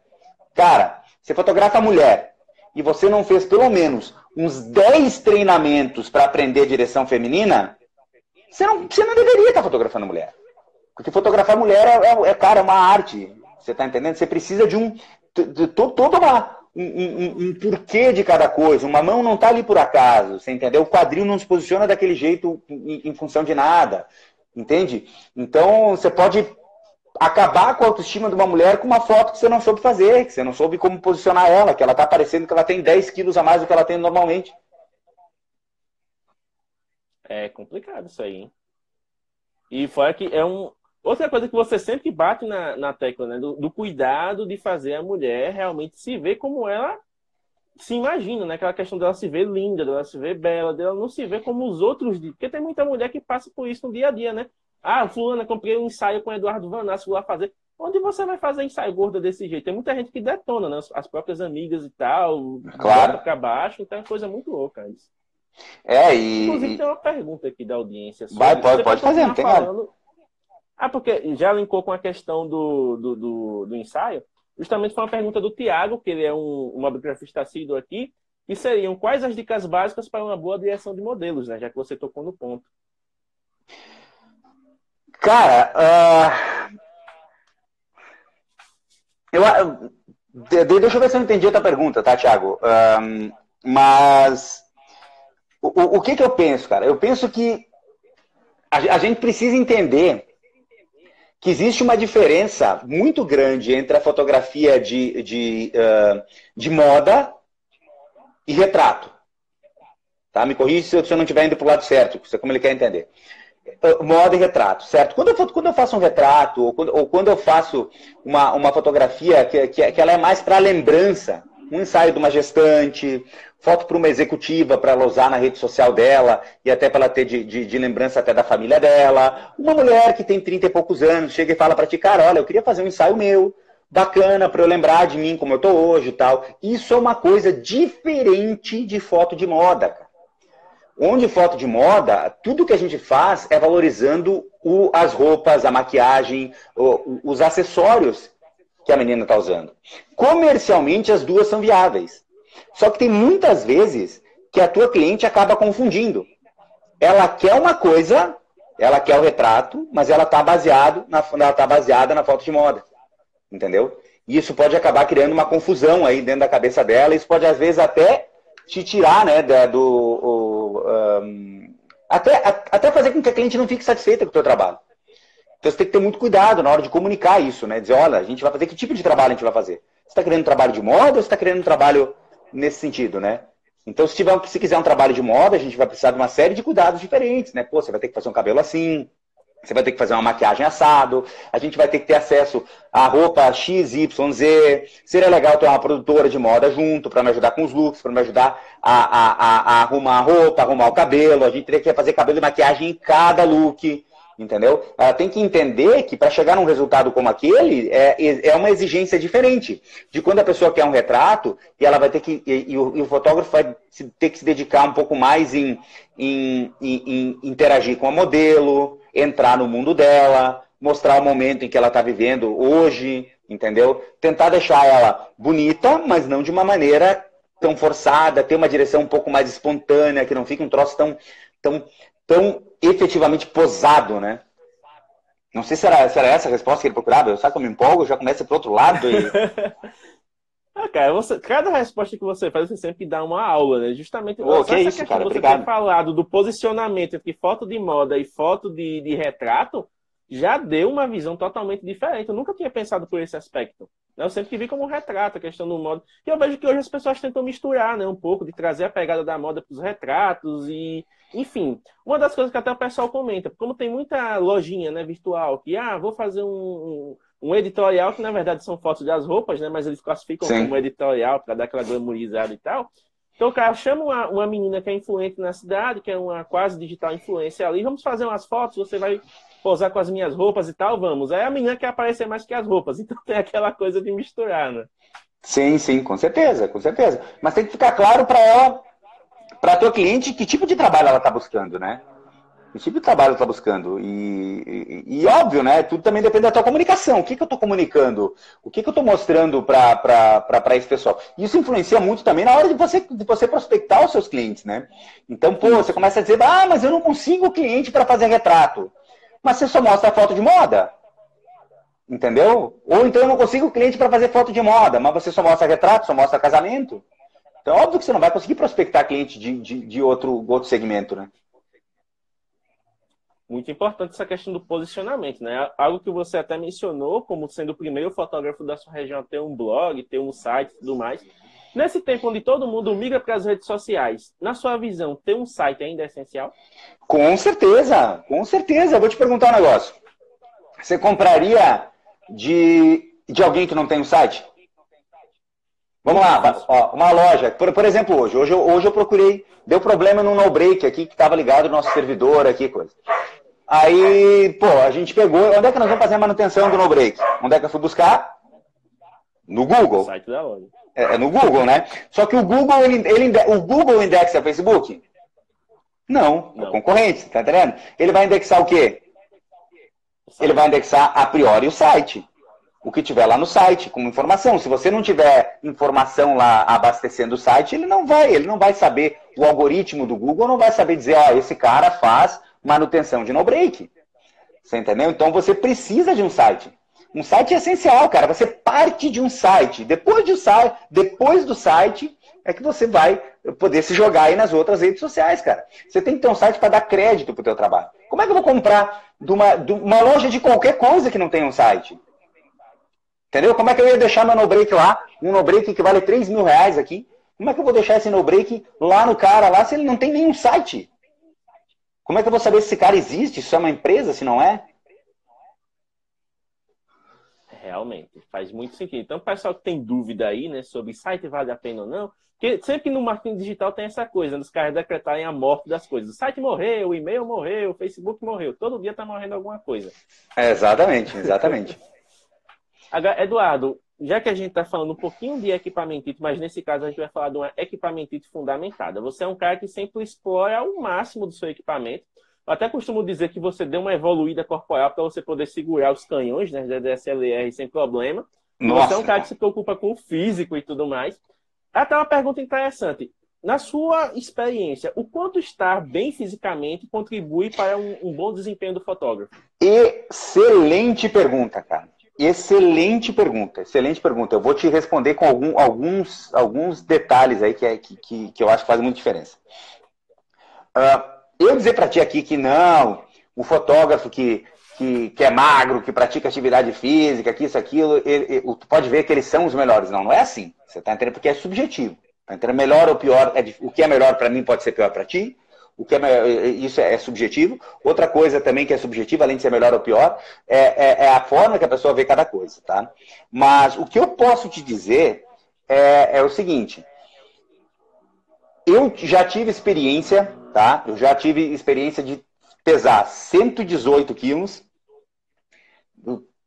Cara, você fotografa a mulher e você não fez pelo menos uns 10 treinamentos para aprender direção feminina, você não, você não deveria estar fotografando mulher. Porque fotografar mulher é, é, é cara, é uma arte. Você está entendendo? Você precisa de um. De, toda uma um, um, um, porquê de cada coisa. Uma mão não está ali por acaso, você entendeu? O quadril não se posiciona daquele jeito em, em função de nada, entende? Então, você pode acabar com a autoestima de uma mulher com uma foto que você não soube fazer, que você não soube como posicionar ela, que ela está parecendo que ela tem 10 quilos a mais do que ela tem normalmente. É complicado isso aí, hein? E fora que é um, Outra coisa que você sempre bate na, na tecla, né? Do, do, cuidado de fazer a mulher realmente se ver como ela se imagina, né? Aquela questão dela se ver linda, dela se ver bela, dela não se ver como os outros. Porque tem muita mulher que passa por isso no dia a dia, né? Ah, fulana, comprei um ensaio com o Eduardo Vanassi, vou lá fazer. Onde você vai fazer ensaio gorda desse jeito? Tem muita gente que detona, né? As próprias amigas e tal, claro. para baixo, então é coisa muito louca isso. É, e. Inclusive, tem uma pergunta aqui da audiência. Sobre... Vai, pode, pode fazer, não tem falando... Ah, porque já linkou com a questão do, do, do, do ensaio. Justamente foi uma pergunta do Tiago, que ele é um, um mobigrafista assíduo aqui, que seriam quais as dicas básicas para uma boa direção de modelos, né? Já que você tocou no ponto. Cara, uh... eu, deixa eu ver se eu entendi a tua pergunta, tá, Thiago? Mas o, o que, que eu penso, cara? Eu penso que a, a gente precisa entender que existe uma diferença muito grande entre a fotografia de, de, uh, de moda e retrato. Tá? Me corrija se eu não estiver indo para o lado certo, como ele quer entender. Uh, moda e retrato, certo? Quando eu, quando eu faço um retrato, ou quando, ou quando eu faço uma, uma fotografia que, que, que ela é mais para lembrança, um ensaio de uma gestante, foto para uma executiva para ela usar na rede social dela e até para ela ter de, de, de, lembrança até da família dela. Uma mulher que tem 30 e poucos anos chega e fala para ti, cara, olha, eu queria fazer um ensaio meu, bacana para eu lembrar de mim como eu tô hoje e tal. Isso é uma coisa diferente de foto de moda, cara. Onde foto de moda, tudo que a gente faz é valorizando o, as roupas, a maquiagem, o, os acessórios que a menina está usando. Comercialmente, as duas são viáveis. Só que tem muitas vezes que a tua cliente acaba confundindo. Ela quer uma coisa, ela quer o retrato, mas ela está baseado na, ela tá baseada na foto de moda. Entendeu? E isso pode acabar criando uma confusão aí dentro da cabeça dela. Isso pode, às vezes, até te tirar, né, do. O, um, até, até fazer com que a cliente não fique satisfeita com o teu trabalho. Então você tem que ter muito cuidado na hora de comunicar isso, né? Dizer, olha, a gente vai fazer que tipo de trabalho a gente vai fazer? Você está querendo um trabalho de moda ou você está querendo um trabalho nesse sentido, né? Então, se, tiver, se quiser um trabalho de moda, a gente vai precisar de uma série de cuidados diferentes, né? Pô, você vai ter que fazer um cabelo assim, você vai ter que fazer uma maquiagem assado, a gente vai ter que ter acesso à roupa X, Y, Z. Seria legal ter uma produtora de moda junto para me ajudar com os looks, para me ajudar a, a, a, a, arrumar a roupa, arrumar o cabelo. A gente teria que fazer cabelo e maquiagem em cada look entendeu? Ela tem que entender que para chegar num resultado como aquele é, é uma exigência diferente de quando a pessoa quer um retrato e ela vai ter que e, e, o, e o, fotógrafo vai ter que se dedicar um pouco mais em, em, em, em, interagir com a modelo, entrar no mundo dela, mostrar o momento em que ela está vivendo hoje, entendeu? Tentar deixar ela bonita, mas não de uma maneira tão forçada, ter uma direção um pouco mais espontânea, que não fique um troço tão tão tão efetivamente posado, né? Não sei se era, se era essa a resposta que ele procurava. Eu sabe que eu me empolgo, já começa para outro lado. E... [LAUGHS] ah, cara, você, cada resposta que você faz, você sempre dá uma aula, né? Justamente oh, que isso, cara, você ter falado do posicionamento entre foto de moda e foto de, de retrato, já deu uma visão totalmente diferente. Eu nunca tinha pensado por esse aspecto. Eu sempre vi como um retrato, a questão do moda. E eu vejo que hoje as pessoas tentam misturar né, um pouco, de trazer a pegada da moda para os retratos e enfim, uma das coisas que até o pessoal comenta, como tem muita lojinha né, virtual, que ah, vou fazer um, um editorial, que na verdade são fotos das roupas, né, mas eles classificam Sim. como editorial para dar aquela glamourizada e tal. Então cara chama uma, uma menina que é influente na cidade, que é uma quase digital influência ali, vamos fazer umas fotos, você vai posar com as minhas roupas e tal, vamos. Aí a menina quer aparecer mais que as roupas. [LAUGHS] Então tem aquela coisa de misturar, né? Sim, sim, com certeza, com certeza. Mas tem que ficar claro para ela, para a tua cliente, que tipo de trabalho ela está buscando, né? Que tipo de trabalho está buscando. E, e, e, óbvio, né? Tudo também depende da tua comunicação. O que, que eu estou comunicando? O que, que eu estou mostrando para esse pessoal? Isso influencia muito também na hora de você, de você prospectar os seus clientes, né? Então, pô, você começa a dizer, ah, mas eu não consigo cliente para fazer retrato. Mas você só mostra foto de moda. Entendeu? Ou então eu não consigo cliente para fazer foto de moda, mas você só mostra retrato, só mostra casamento. Então, óbvio que você não vai conseguir prospectar cliente de, de, de outro, outro segmento, né? Muito importante essa questão do posicionamento, né? Algo que você até mencionou como sendo o primeiro fotógrafo da sua região a ter um blog, ter um site e tudo mais. Nesse tempo onde todo mundo migra para as redes sociais, na sua visão, ter um site ainda é essencial? Com certeza, com certeza. Vou te perguntar um negócio. Você compraria de, de alguém que não tem um site? Vamos lá, ó, uma loja. Por, por exemplo, hoje. Hoje eu, hoje eu procurei, deu problema no no break aqui, que estava ligado no nosso servidor aqui, coisa. Aí, pô, a gente pegou. Onde é que nós vamos fazer a manutenção do no break? Onde é que eu fui buscar? No Google. O site da loja. É, é, no Google, né? Só que o Google, ele, ele, o Google indexa Facebook? Não, Não. é concorrente, tá entendendo? Ele vai indexar o quê? ele vai indexar a priori o site. O que tiver lá no site, como informação. Se você não tiver informação lá abastecendo o site, ele não vai, ele não vai saber, o algoritmo do Google não vai saber dizer, ó, esse cara faz manutenção de no-break. Você entendeu? Então você precisa de um site. Um site é essencial, cara. Você parte de um site. Depois, de depois do site é que você vai poder se jogar aí nas outras redes sociais, cara. Você tem que ter um site para dar crédito pro teu trabalho. Como é que eu vou comprar de uma, de uma loja de qualquer coisa que não tem um site? Entendeu? Como é que eu ia deixar meu no-break lá, um no-break que vale 3 mil reais aqui? Como é que eu vou deixar esse no-break lá no cara, lá, se ele não tem nenhum site? Como é que eu vou saber se esse cara existe, se é uma empresa, se não é? Realmente, faz muito sentido. Então, o pessoal que tem dúvida aí, né, sobre site vale a pena ou não, porque sempre no marketing digital tem essa coisa, nos caras decretarem a morte das coisas. O site morreu, o e-mail morreu, o Facebook morreu. Todo dia tá morrendo alguma coisa. É, exatamente, exatamente. [LAUGHS] Eduardo, já que a gente está falando um pouquinho de equipamento, mas nesse caso a gente vai falar de uma equipamento fundamentada. Você é um cara que sempre explora o máximo do seu equipamento. Eu até costumo dizer que você deu uma evoluída corporal para você poder segurar os canhões né, da DSLR sem problema. Nossa. Você é um cara que se preocupa com o físico e tudo mais. Até uma pergunta interessante. Na sua experiência, o quanto estar bem fisicamente contribui para um, um bom desempenho do fotógrafo? Excelente pergunta, cara. Excelente pergunta, excelente pergunta. Eu vou te responder com algum, alguns, alguns detalhes aí que, é, que, que, que eu acho que fazem muita diferença. Uh, eu dizer para ti aqui que não, o fotógrafo que, que, que, é magro, que pratica atividade física, que isso, aquilo, ele, ele, tu pode ver que eles são os melhores. Não, não é assim. Você está entendendo? Porque é subjetivo. Tá entendendo? Melhor ou pior, é, o que é melhor para mim pode ser pior para ti. O que é, isso é, é, subjetivo. Outra coisa também que é subjetiva, além de ser melhor ou pior, é, é, é, a forma que a pessoa vê cada coisa, tá? Mas o que eu posso te dizer é, é o seguinte. Eu já tive experiência, tá? Eu já tive experiência de pesar 118 quilos,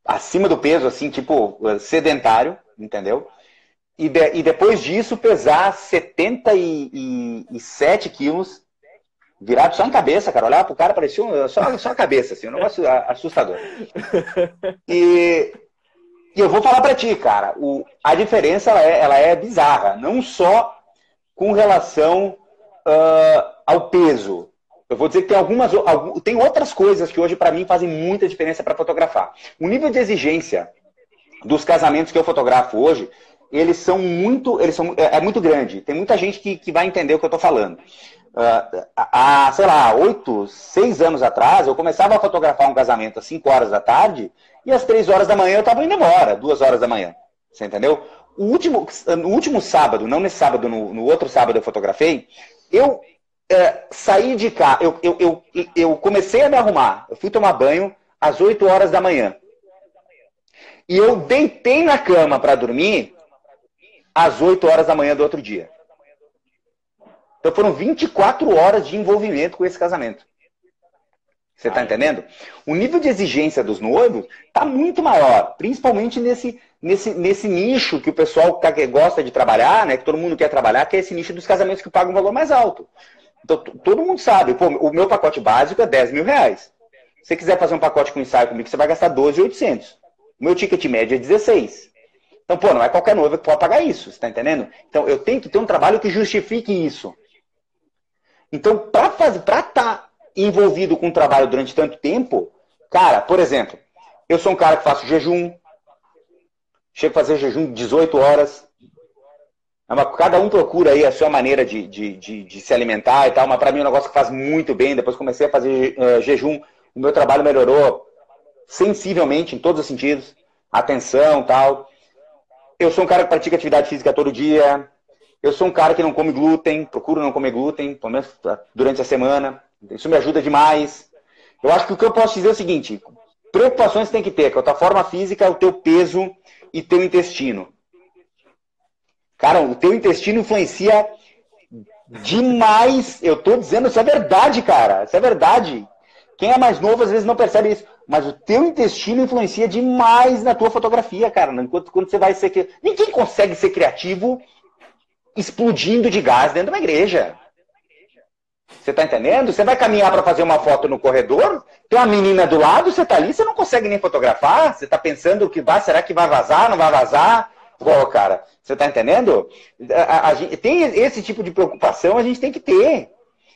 acima do peso, assim, tipo, sedentário, entendeu? E, de, e depois disso pesar 77 quilos virado só em cabeça, cara. Olhava pro cara, parecia um, só, só a cabeça, assim, um negócio assustador. [LAUGHS] E, e eu vou falar para ti, cara, o, a diferença ela é, ela é bizarra, não só com relação uh, ao peso. Eu vou dizer que tem algumas tem outras coisas que hoje para mim fazem muita diferença para fotografar. O nível de exigência dos casamentos que eu fotografo hoje, eles são muito, eles são é, é muito grande. Tem muita gente que, que vai entender o que eu estou falando. Há, sei lá, oito, seis anos atrás, eu começava a fotografar um casamento às 5 horas da tarde e às 3 horas da manhã eu estava indo embora, duas horas da manhã. Você entendeu? O último, no último sábado, não nesse sábado, no, no outro sábado eu fotografei, eu é, saí de cá, eu, eu, eu, eu comecei a me arrumar, eu fui tomar banho às 8 horas da manhã. E eu deitei na cama para dormir às 8 horas da manhã do outro dia. Então foram 24 horas de envolvimento com esse casamento. Você está entendendo? O nível de exigência dos noivos está muito maior, principalmente nesse, nesse, nesse nicho que o pessoal que gosta de trabalhar, né, que todo mundo quer trabalhar, que é esse nicho dos casamentos que pagam um valor mais alto. Então, todo mundo sabe, pô, o meu pacote básico é 10 mil reais. Se você quiser fazer um pacote com ensaio comigo, você vai gastar 12,800. O meu ticket médio é 16. Então, pô, não é qualquer noiva que pode pagar isso, você está entendendo? Então, eu tenho que ter um trabalho que justifique isso. Então, para estar tá envolvido com o trabalho durante tanto tempo, cara, por exemplo, eu sou um cara que faço jejum, chego a fazer jejum 18 horas. É cada um procura aí a sua maneira de, de, de, de se alimentar e tal, mas para mim é um negócio que faz muito bem. Depois comecei a fazer uh, jejum, o meu trabalho melhorou sensivelmente em todos os sentidos, atenção tal. Eu sou um cara que pratica atividade física todo dia, eu sou um cara que não come glúten, procuro não comer glúten, pelo menos durante a semana. Isso me ajuda demais. Eu acho que o que eu posso dizer é o seguinte: preocupações tem que ter, que é a tua forma física, o teu peso e teu intestino. Cara, o teu intestino influencia demais. Eu tô dizendo, isso é verdade, cara. Isso é verdade. Quem é mais novo às vezes não percebe isso. Mas o teu intestino influencia demais na tua fotografia, cara. Enquanto quando você vai ser. Ninguém consegue ser criativo explodindo de gás dentro de uma igreja. Você está entendendo? Você vai caminhar para fazer uma foto no corredor, tem uma menina do lado, você está ali, você não consegue nem fotografar, você está pensando que vai, será que vai vazar, não vai vazar? Pô, cara, você está entendendo? A, a, a, tem esse tipo de preocupação, a gente tem que ter.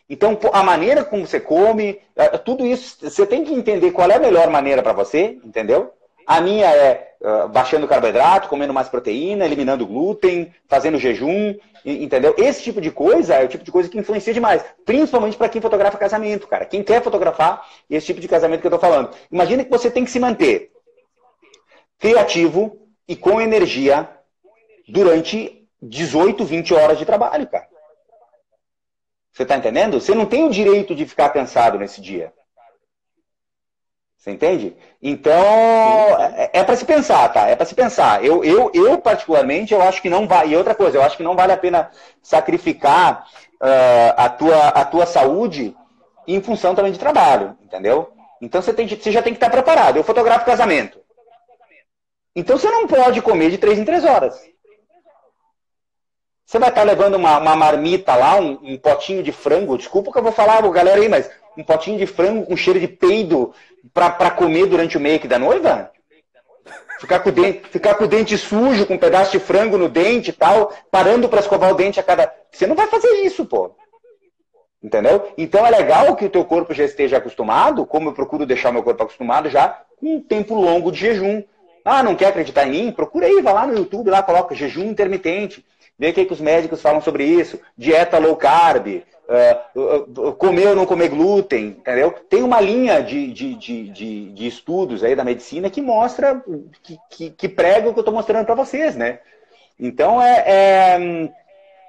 Então, a maneira como você come, tudo isso, você tem que entender qual é a melhor maneira para você, entendeu? A minha é uh, baixando carboidrato, comendo mais proteína, eliminando glúten, fazendo jejum, entendeu? Esse tipo de coisa é o tipo de coisa que influencia demais, principalmente para quem fotografa casamento, cara. Quem quer fotografar esse tipo de casamento que eu estou falando. Imagina que você tem que se manter criativo e com energia durante 18, 20 horas de trabalho, cara. Você está entendendo? Você não tem o direito de ficar cansado nesse dia. Você entende? Então, é, é para se pensar, tá? É para se pensar. Eu, eu, eu, particularmente, eu acho que não vai. E outra coisa, eu acho que não vale a pena sacrificar uh, a, tua, a tua saúde em função também de trabalho, entendeu? Então você, tem, você já tem que estar preparado. Eu fotografo casamento. Então você não pode comer de três em três horas. Você vai estar levando uma, uma marmita lá, um, um, potinho de frango. Desculpa que eu vou falar, galera aí, mas um potinho de frango com cheiro de peido para comer durante o make da noiva? Ficar com, o dente, ficar com o dente sujo, com um pedaço de frango no dente e tal, parando para escovar o dente a cada. Você não vai fazer isso, pô. Entendeu? Então é legal que o teu corpo já esteja acostumado, como eu procuro deixar meu corpo acostumado já, com um tempo longo de jejum. Ah, não quer acreditar em mim? Procura aí, vai lá no YouTube, lá coloca jejum intermitente. Vê o que, que os médicos falam sobre isso. Dieta low carb, uh, comer ou não comer glúten, entendeu? Tem uma linha de, de, de, de, de estudos aí da medicina que mostra, que, que, que prega o que eu estou mostrando para vocês, né? Então é, é,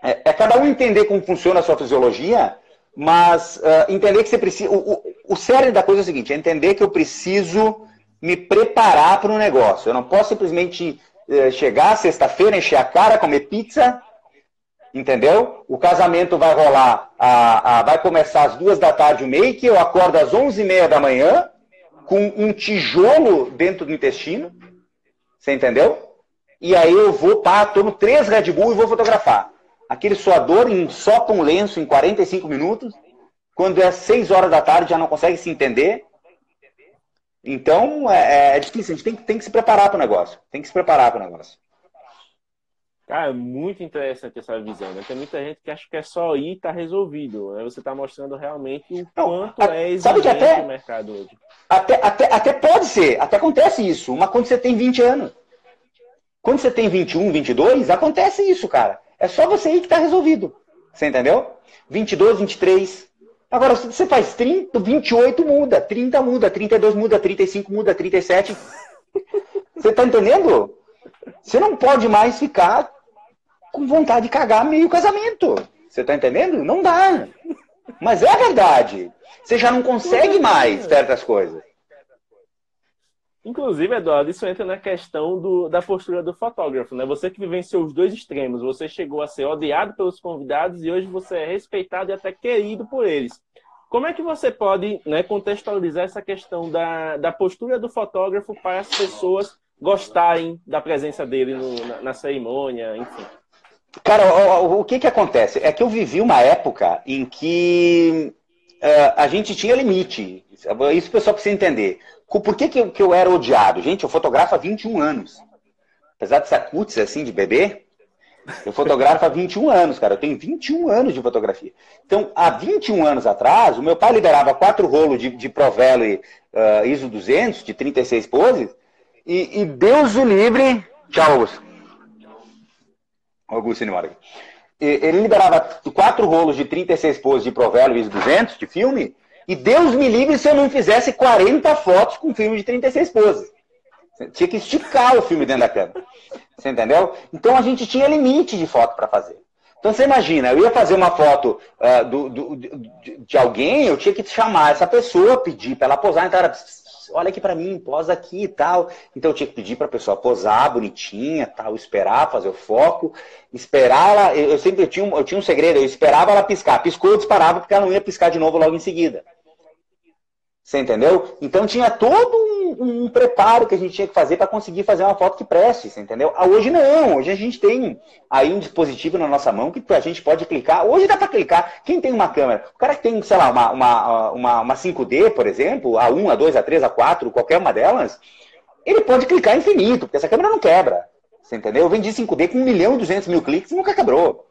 é, é, cada um entender como funciona a sua fisiologia, mas uh, entender que você precisa. O, o, o sério da coisa é o seguinte: é entender que eu preciso me preparar para um negócio. Eu não posso simplesmente uh, chegar sexta-feira, encher a cara, comer pizza entendeu? O casamento vai rolar, a, a, vai começar às duas da tarde o make, eu acordo às onze e meia da manhã com um tijolo dentro do intestino, você entendeu? E aí eu vou, pá, tomo três Red Bull e vou fotografar. Aquele suador ensopa um lenço em 45 minutos, quando é 6 horas da tarde já não consegue se entender. Então é, é difícil, a gente tem, tem que se preparar para o negócio. Tem que se preparar para o negócio. Cara, é muito interessante essa visão. Né? Tem muita gente que acha que é só ir e tá resolvido. Né? Você está mostrando realmente o quanto Não, é exigente até, o mercado hoje. Até, até, até pode ser, até acontece isso, mas quando você tem 20 anos. Quando você tem 21, 22, acontece isso, cara. É só você ir que está resolvido. Você entendeu? 22, 23. Agora, se você faz 30, 28 muda, 30 muda, 32 muda, 35 muda, 37. Você está entendendo? Você não pode mais ficar com vontade de cagar meio casamento. Você tá entendendo? Não dá. Mas é verdade. Você já não consegue mais certas coisas. Inclusive, Eduardo, isso entra na questão do, da postura do fotógrafo, né? Você que vivenciou os dois extremos. Você chegou a ser odiado pelos convidados e hoje você é respeitado e até querido por eles. Como é que você pode né, contextualizar essa questão da, da postura do fotógrafo para as pessoas gostarem da presença dele no, na, na, cerimônia, enfim? Cara, o, o, que que acontece? É que eu vivi uma época em que uh, a gente tinha limite. Isso o pessoal precisa entender. Por que, que, eu, que eu era odiado? Gente, eu fotografo há 21 anos. Apesar de cutis assim de bebê, eu fotografo há 21 anos, cara. Eu tenho 21 anos de fotografia. Então, há 21 anos atrás, o meu pai liberava quatro rolos de, de Provelo uh, ISO 200, de 36 poses, e, e Deus o livre. Tchau, Augusto. Augusto embora Ele liberava quatro rolos de 36 poses de Provelo ISO 200, de filme, e Deus me livre se eu não fizesse 40 fotos com filme de 36 poses. Tinha que esticar o filme dentro da câmera. Você entendeu? Então a gente tinha limite de foto para fazer. Então você imagina, eu ia fazer uma foto uh, do, do, de, de, alguém, eu tinha que chamar essa pessoa, pedir para ela posar, então era, olha aqui para mim, posa aqui e tal. Então eu tinha que pedir para a pessoa posar bonitinha, tal, esperar, fazer o foco, esperar ela. Eu, sempre eu tinha, um, eu tinha um segredo, eu esperava ela piscar. Piscou, eu disparava porque ela não ia piscar de novo logo em seguida. Você entendeu? Então tinha todo um, um preparo que a gente tinha que fazer para conseguir fazer uma foto que preste, você entendeu? Ah, hoje não, hoje a gente tem aí um dispositivo na nossa mão que a gente pode clicar. Hoje dá para clicar. Quem tem uma câmera? O cara que tem, sei lá, uma, uma, uma, uma 5D, por exemplo, a 1, a 2, a 3, a 4, qualquer uma delas, ele pode clicar infinito, porque essa câmera não quebra. Você entendeu? Eu vendi 5D com 1 milhão e 200 mil cliques e nunca quebrou.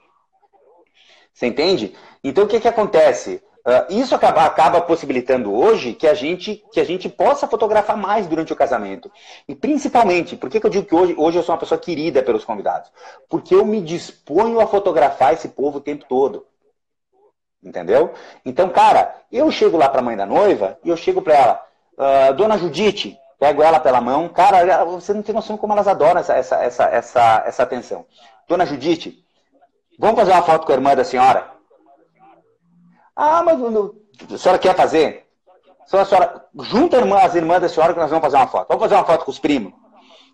Você entende? Então o que, que acontece? Uh, isso acaba, acaba, possibilitando hoje que a, gente, que a gente possa fotografar mais durante o casamento. E principalmente, por que, que eu digo que hoje, hoje eu sou uma pessoa querida pelos convidados? Porque eu me disponho a fotografar esse povo o tempo todo. Entendeu? Então, cara, eu chego lá para a mãe da noiva e eu chego para ela, uh, Dona Judite, pego ela pela mão, cara, você não tem noção como elas adoram essa, essa, essa, essa, essa atenção. Dona Judite, vamos fazer uma foto com a irmã da senhora? Ah, mas a senhora quer fazer? A senhora, junta as irmãs da senhora que nós vamos fazer uma foto. Vamos fazer uma foto com os primos.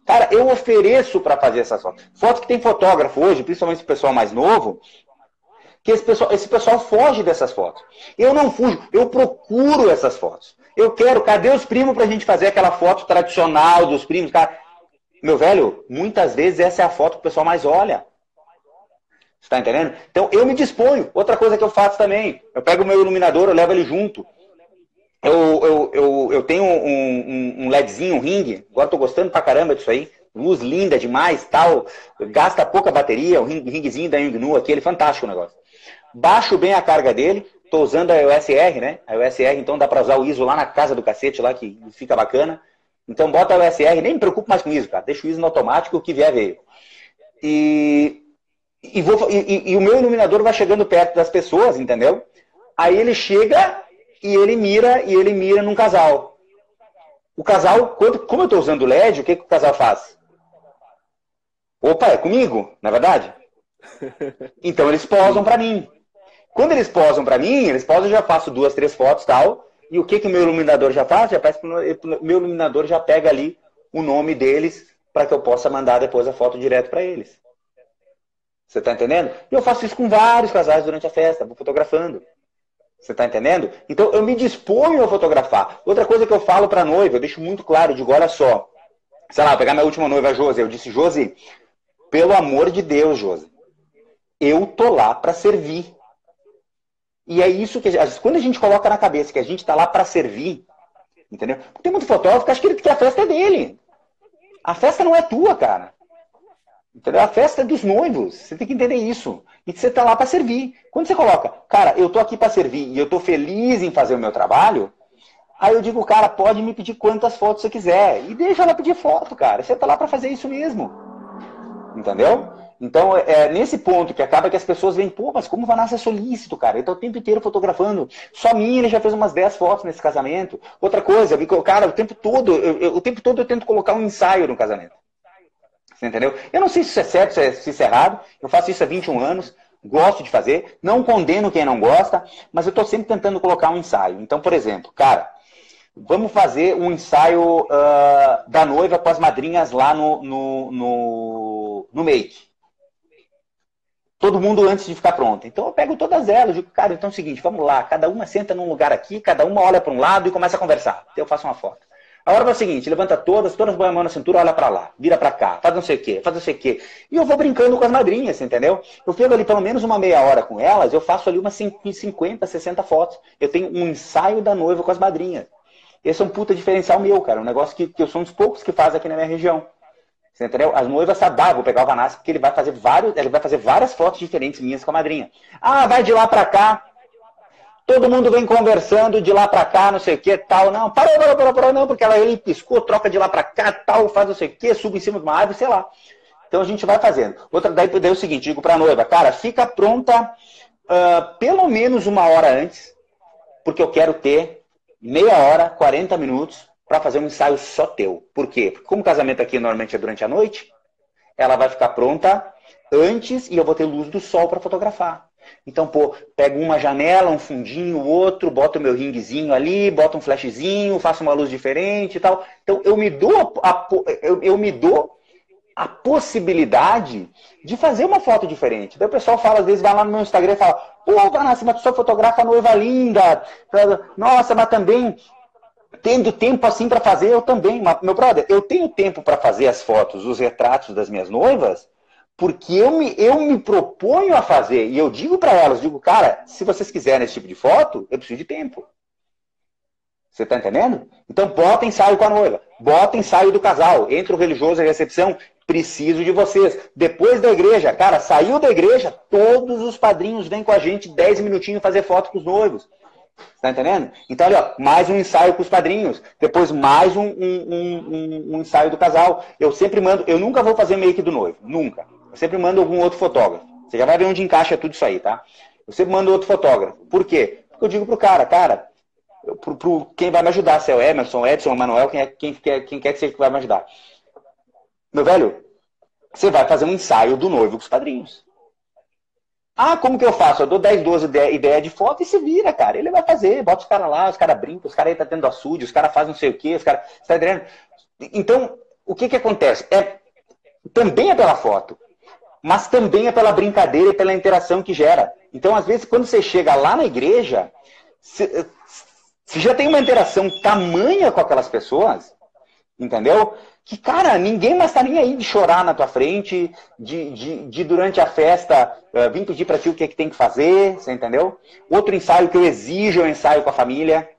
Cara, eu ofereço para fazer essas fotos. Fotos que tem fotógrafo hoje, principalmente o pessoal mais novo, que esse pessoal, esse pessoal foge dessas fotos. Eu não fujo, eu procuro essas fotos. Eu quero, cadê os primos para a gente fazer aquela foto tradicional dos primos? Cara, meu velho, muitas vezes essa é a foto que o pessoal mais olha. Está entendendo? Então eu me disponho. Outra coisa que eu faço também, eu pego o meu iluminador, eu levo ele junto. Eu, eu, eu, eu tenho um, um, um LEDzinho, um ring. Agora estou gostando pra caramba disso aí. Luz linda demais, tal. Gasta pouca bateria. O ring, ringzinho da Yongnu aqui, ele é fantástico o negócio. Baixo bem a carga dele. Estou usando a USR, né? A USR, então dá para usar o ISO lá na casa do cacete, lá que fica bacana. Então bota a USR, nem me preocupo mais com ISO, cara. Deixa o ISO no automático, o que vier veio. E e, vou, e, e, o meu iluminador vai chegando perto das pessoas, entendeu? Aí ele chega e ele mira e ele mira num casal. O casal, quando, como eu estou usando LED, o que, que o casal faz? Opa, é comigo, na é verdade? [LAUGHS] Então eles posam para mim. Quando eles posam para mim, eles posam, eu já faço duas, três fotos tal. E o que, que o meu iluminador já faz? Já faz meu iluminador já pega ali o nome deles para que eu possa mandar depois a foto direto para eles. Você está entendendo? E eu faço isso com vários casais durante a festa, vou fotografando. Você está entendendo? Então eu me disponho a fotografar. Outra coisa que eu falo para a noiva, eu deixo muito claro, eu digo, olha só. Sei lá, pegar minha última noiva, Josi, eu disse, Josi, pelo amor de Deus, Josi, eu tô lá para servir. E é isso que, quando a gente coloca na cabeça que a gente está lá para servir, entendeu? Porque tem muito fotógrafo que acha que a festa é dele. A festa não é tua, cara. Entendeu? A festa é dos noivos. Você tem que entender isso. E você está lá para servir. Quando você coloca, cara, eu tô aqui para servir e eu tô feliz em fazer o meu trabalho, aí eu digo, cara, pode me pedir quantas fotos você quiser. E deixa ela pedir foto, cara. Você está lá para fazer isso mesmo. Entendeu? Então, é nesse ponto que acaba que as pessoas veem, pô, mas como o Vanassa é solícito, cara? Ele tá o tempo inteiro fotografando. Só mim ele já fez umas 10 fotos nesse casamento. Outra coisa, cara, o tempo todo, eu, eu, o tempo todo eu tento colocar um ensaio no casamento. Você entendeu? Eu não sei se isso é certo, se, é, isso é errado. Eu faço isso há 21 anos, gosto de fazer, não condeno quem não gosta, mas eu estou sempre tentando colocar um ensaio. Então, por exemplo, cara, vamos fazer um ensaio uh, da noiva com as madrinhas lá no, no, no, no make. todo mundo antes de ficar pronto. Então eu pego todas elas, digo, cara, então é o seguinte, vamos lá, cada uma senta num lugar aqui, cada uma olha para um lado e começa a conversar. Então eu faço uma foto. A hora é o seguinte, levanta todas, todas põe a mão na cintura, olha para lá, vira para cá, faz não sei o quê, faz não sei o quê. E eu vou brincando com as madrinhas, entendeu? Eu pego ali pelo menos uma meia hora com elas, eu faço ali umas 50, 60 fotos. Eu tenho um ensaio da noiva com as madrinhas. Esse é um puta diferencial meu, cara. Um negócio que, que eu sou um dos poucos que faz aqui na minha região. Você entendeu? As noivas sabem, vou pegar o Vanassi porque ele vai fazer vários, ele vai fazer várias fotos diferentes minhas com a madrinha. Ah, vai de lá para cá. Todo mundo vem conversando de lá para cá, não sei o que, tal. Não, parou, parou, parou, parou, não, porque ela ele piscou, troca de lá para cá, tal, faz não sei o que, sube em cima de uma árvore, sei lá. Então a gente vai fazendo. Outra, daí, daí é o seguinte, digo para a noiva, cara, fica pronta uh, pelo menos uma hora antes, porque eu quero ter meia hora, 40 minutos para fazer um ensaio só teu. Por quê? Porque como o casamento aqui normalmente é durante a noite, ela vai ficar pronta antes e eu vou ter luz do sol para fotografar. Então, pô, pego uma janela, um fundinho, outro, boto meu ringuezinho ali, boto um flashzinho, faço uma luz diferente e tal. Então, eu me dou a, eu, eu me dou a possibilidade de fazer uma foto diferente. Daí o pessoal fala, às vezes vai lá no meu Instagram e fala, pô, Vanessa, mas tu só fotografa noiva linda. Nossa, mas também tendo tempo assim para fazer, eu também. Meu brother, eu tenho tempo para fazer as fotos, os retratos das minhas noivas, porque eu me, eu me proponho a fazer. E eu digo para elas, digo, cara, se vocês quiserem esse tipo de foto, eu preciso de tempo. Você tá entendendo? Então bota ensaio com a noiva, bota ensaio do casal, entre o religioso e a recepção, preciso de vocês. Depois da igreja, cara, saiu da igreja, todos os padrinhos vêm com a gente 10 minutinhos fazer foto com os noivos. Tá entendendo? Então, olha, mais um ensaio com os padrinhos. Depois, mais um, um, um, um, ensaio do casal. Eu sempre mando, eu nunca vou fazer make do noivo. Nunca. Eu sempre mando algum outro fotógrafo. Você já vai ver onde encaixa tudo isso aí, tá? Eu sempre mando outro fotógrafo. Por quê? Porque eu digo pro cara, cara, pro, pro quem vai me ajudar, se é o Emerson, Edson, Manuel, quem, é, quem, quer, quem quer que seja que vai me ajudar. Meu velho, você vai fazer um ensaio do noivo com os padrinhos. Ah, como que eu faço? Eu dou 10, 12 ideias ideia de foto e se vira, cara. Ele vai fazer, bota os caras lá, os caras brincam, os caras aí tá tendo açude, os caras fazem não sei o quê, os caras. Tá entendendo? Então, o que que acontece? É, também é pela foto, mas também é pela brincadeira e pela interação que gera. Então, às vezes, quando você chega lá na igreja, você, você já tem uma interação tamanha com aquelas pessoas, entendeu? que, cara, ninguém mais tá nem aí de chorar na tua frente, de, de, de durante a festa uh, vir pedir para ti o que, é que tem que fazer, você entendeu? Outro ensaio que eu exijo é o ensaio com a família.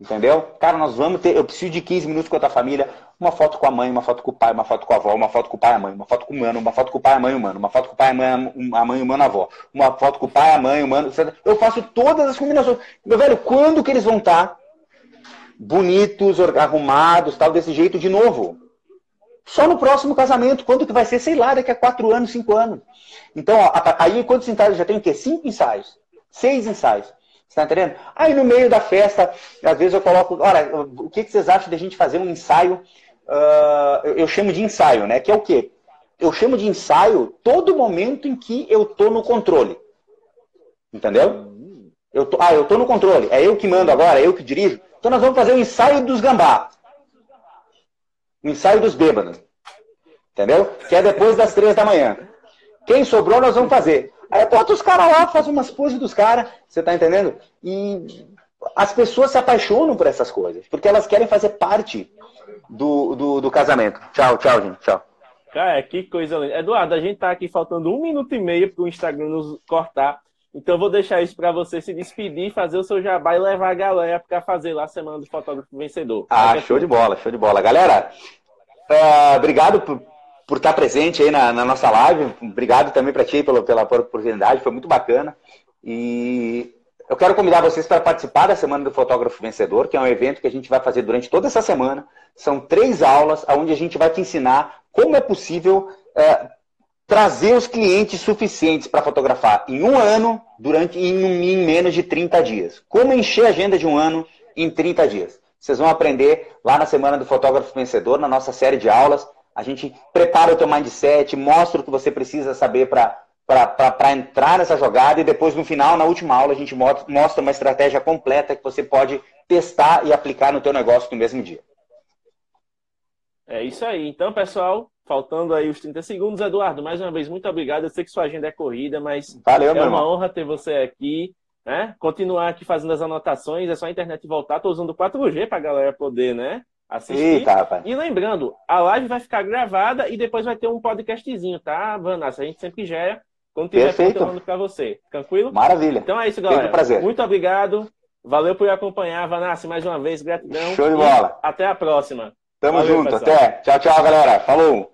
Entendeu? Cara, nós vamos ter. Eu preciso de 15 minutos com a tua família. Uma foto com a mãe, uma foto com o pai, uma foto com a avó, uma foto com o pai e a mãe, uma foto com o mano, uma foto com o pai, a mãe e o mano, uma foto com o pai, a mãe, a mãe, o mano, a avó, uma foto com o pai, a mãe, o mano. Eu faço todas as combinações. Meu velho, quando que eles vão estar? Tá bonitos, arrumados, tal, desse jeito de novo. Só no próximo casamento, quando que vai ser? Sei lá, daqui a quatro anos, cinco anos. Então, ó, aí quantos ensaios já tem o quê? Cinco ensaios. Seis ensaios. Você tá entendendo? Aí no meio da festa, às vezes eu coloco, olha, o que, que vocês acham de a gente fazer um ensaio? Uh, eu, chamo de ensaio, né? Que é o quê? Eu chamo de ensaio todo momento em que eu tô no controle. Entendeu? Eu tô, ah, eu tô no controle. É eu que mando agora, é eu que dirijo. Então nós vamos fazer o ensaio dos gambá. O ensaio dos bêbados. Entendeu? Que é depois das três da manhã. Quem sobrou, nós vamos fazer. Aí bota os caras lá, faz umas poses dos caras. Você tá entendendo? E as pessoas se apaixonam por essas coisas. Porque elas querem fazer parte do, do, do casamento. Tchau, tchau, gente. Tchau. Cara, que coisa linda. Eduardo, a gente tá aqui faltando um minuto e meio para o Instagram nos cortar. Então eu vou deixar isso para você se despedir, fazer o seu jabá e levar a galera para fazer lá a semana do fotógrafo vencedor. Ah, show de bola, show de bola. Galera, uh, obrigado por, por estar presente aí na, na nossa live. Obrigado também para ti pela, pela oportunidade, foi muito bacana. E eu quero convidar vocês para participar da Semana do Fotógrafo Vencedor, que é um evento que a gente vai fazer durante toda essa semana. São três aulas onde a gente vai te ensinar como é possível uh, trazer os clientes suficientes para fotografar em um ano durante em, em menos de 30 dias. Como encher a agenda de um ano em 30 dias. Vocês vão aprender lá na Semana do Fotógrafo Vencedor, na nossa série de aulas. A gente prepara o teu mindset, mostra o que você precisa saber para entrar nessa jogada e depois no final, na última aula, a gente mostra uma estratégia completa que você pode testar e aplicar no teu negócio no mesmo dia. É isso aí. Então, pessoal, faltando aí os 30 segundos. Eduardo, mais uma vez, muito obrigado. Eu sei que sua agenda é corrida, mas Valeu, é uma irmão. honra ter você aqui. Né? Continuar aqui fazendo as anotações, é só a internet voltar. Estou usando 4G para a galera poder né, assistir. Eita, rapaz. E lembrando, a live vai ficar gravada e depois vai ter um podcastzinho, tá, Vanessa? A gente sempre gera quando tiver Perfeito. conteúdo para você. Tranquilo? Maravilha. Então é isso, galera. Sempre um prazer. Muito obrigado. Valeu por acompanhar, Vanassi, mais uma vez, gratidão. Show de bola. Até a próxima. Tamo Valeu, junto. pessoal. Até. Tchau, tchau, galera. Falou.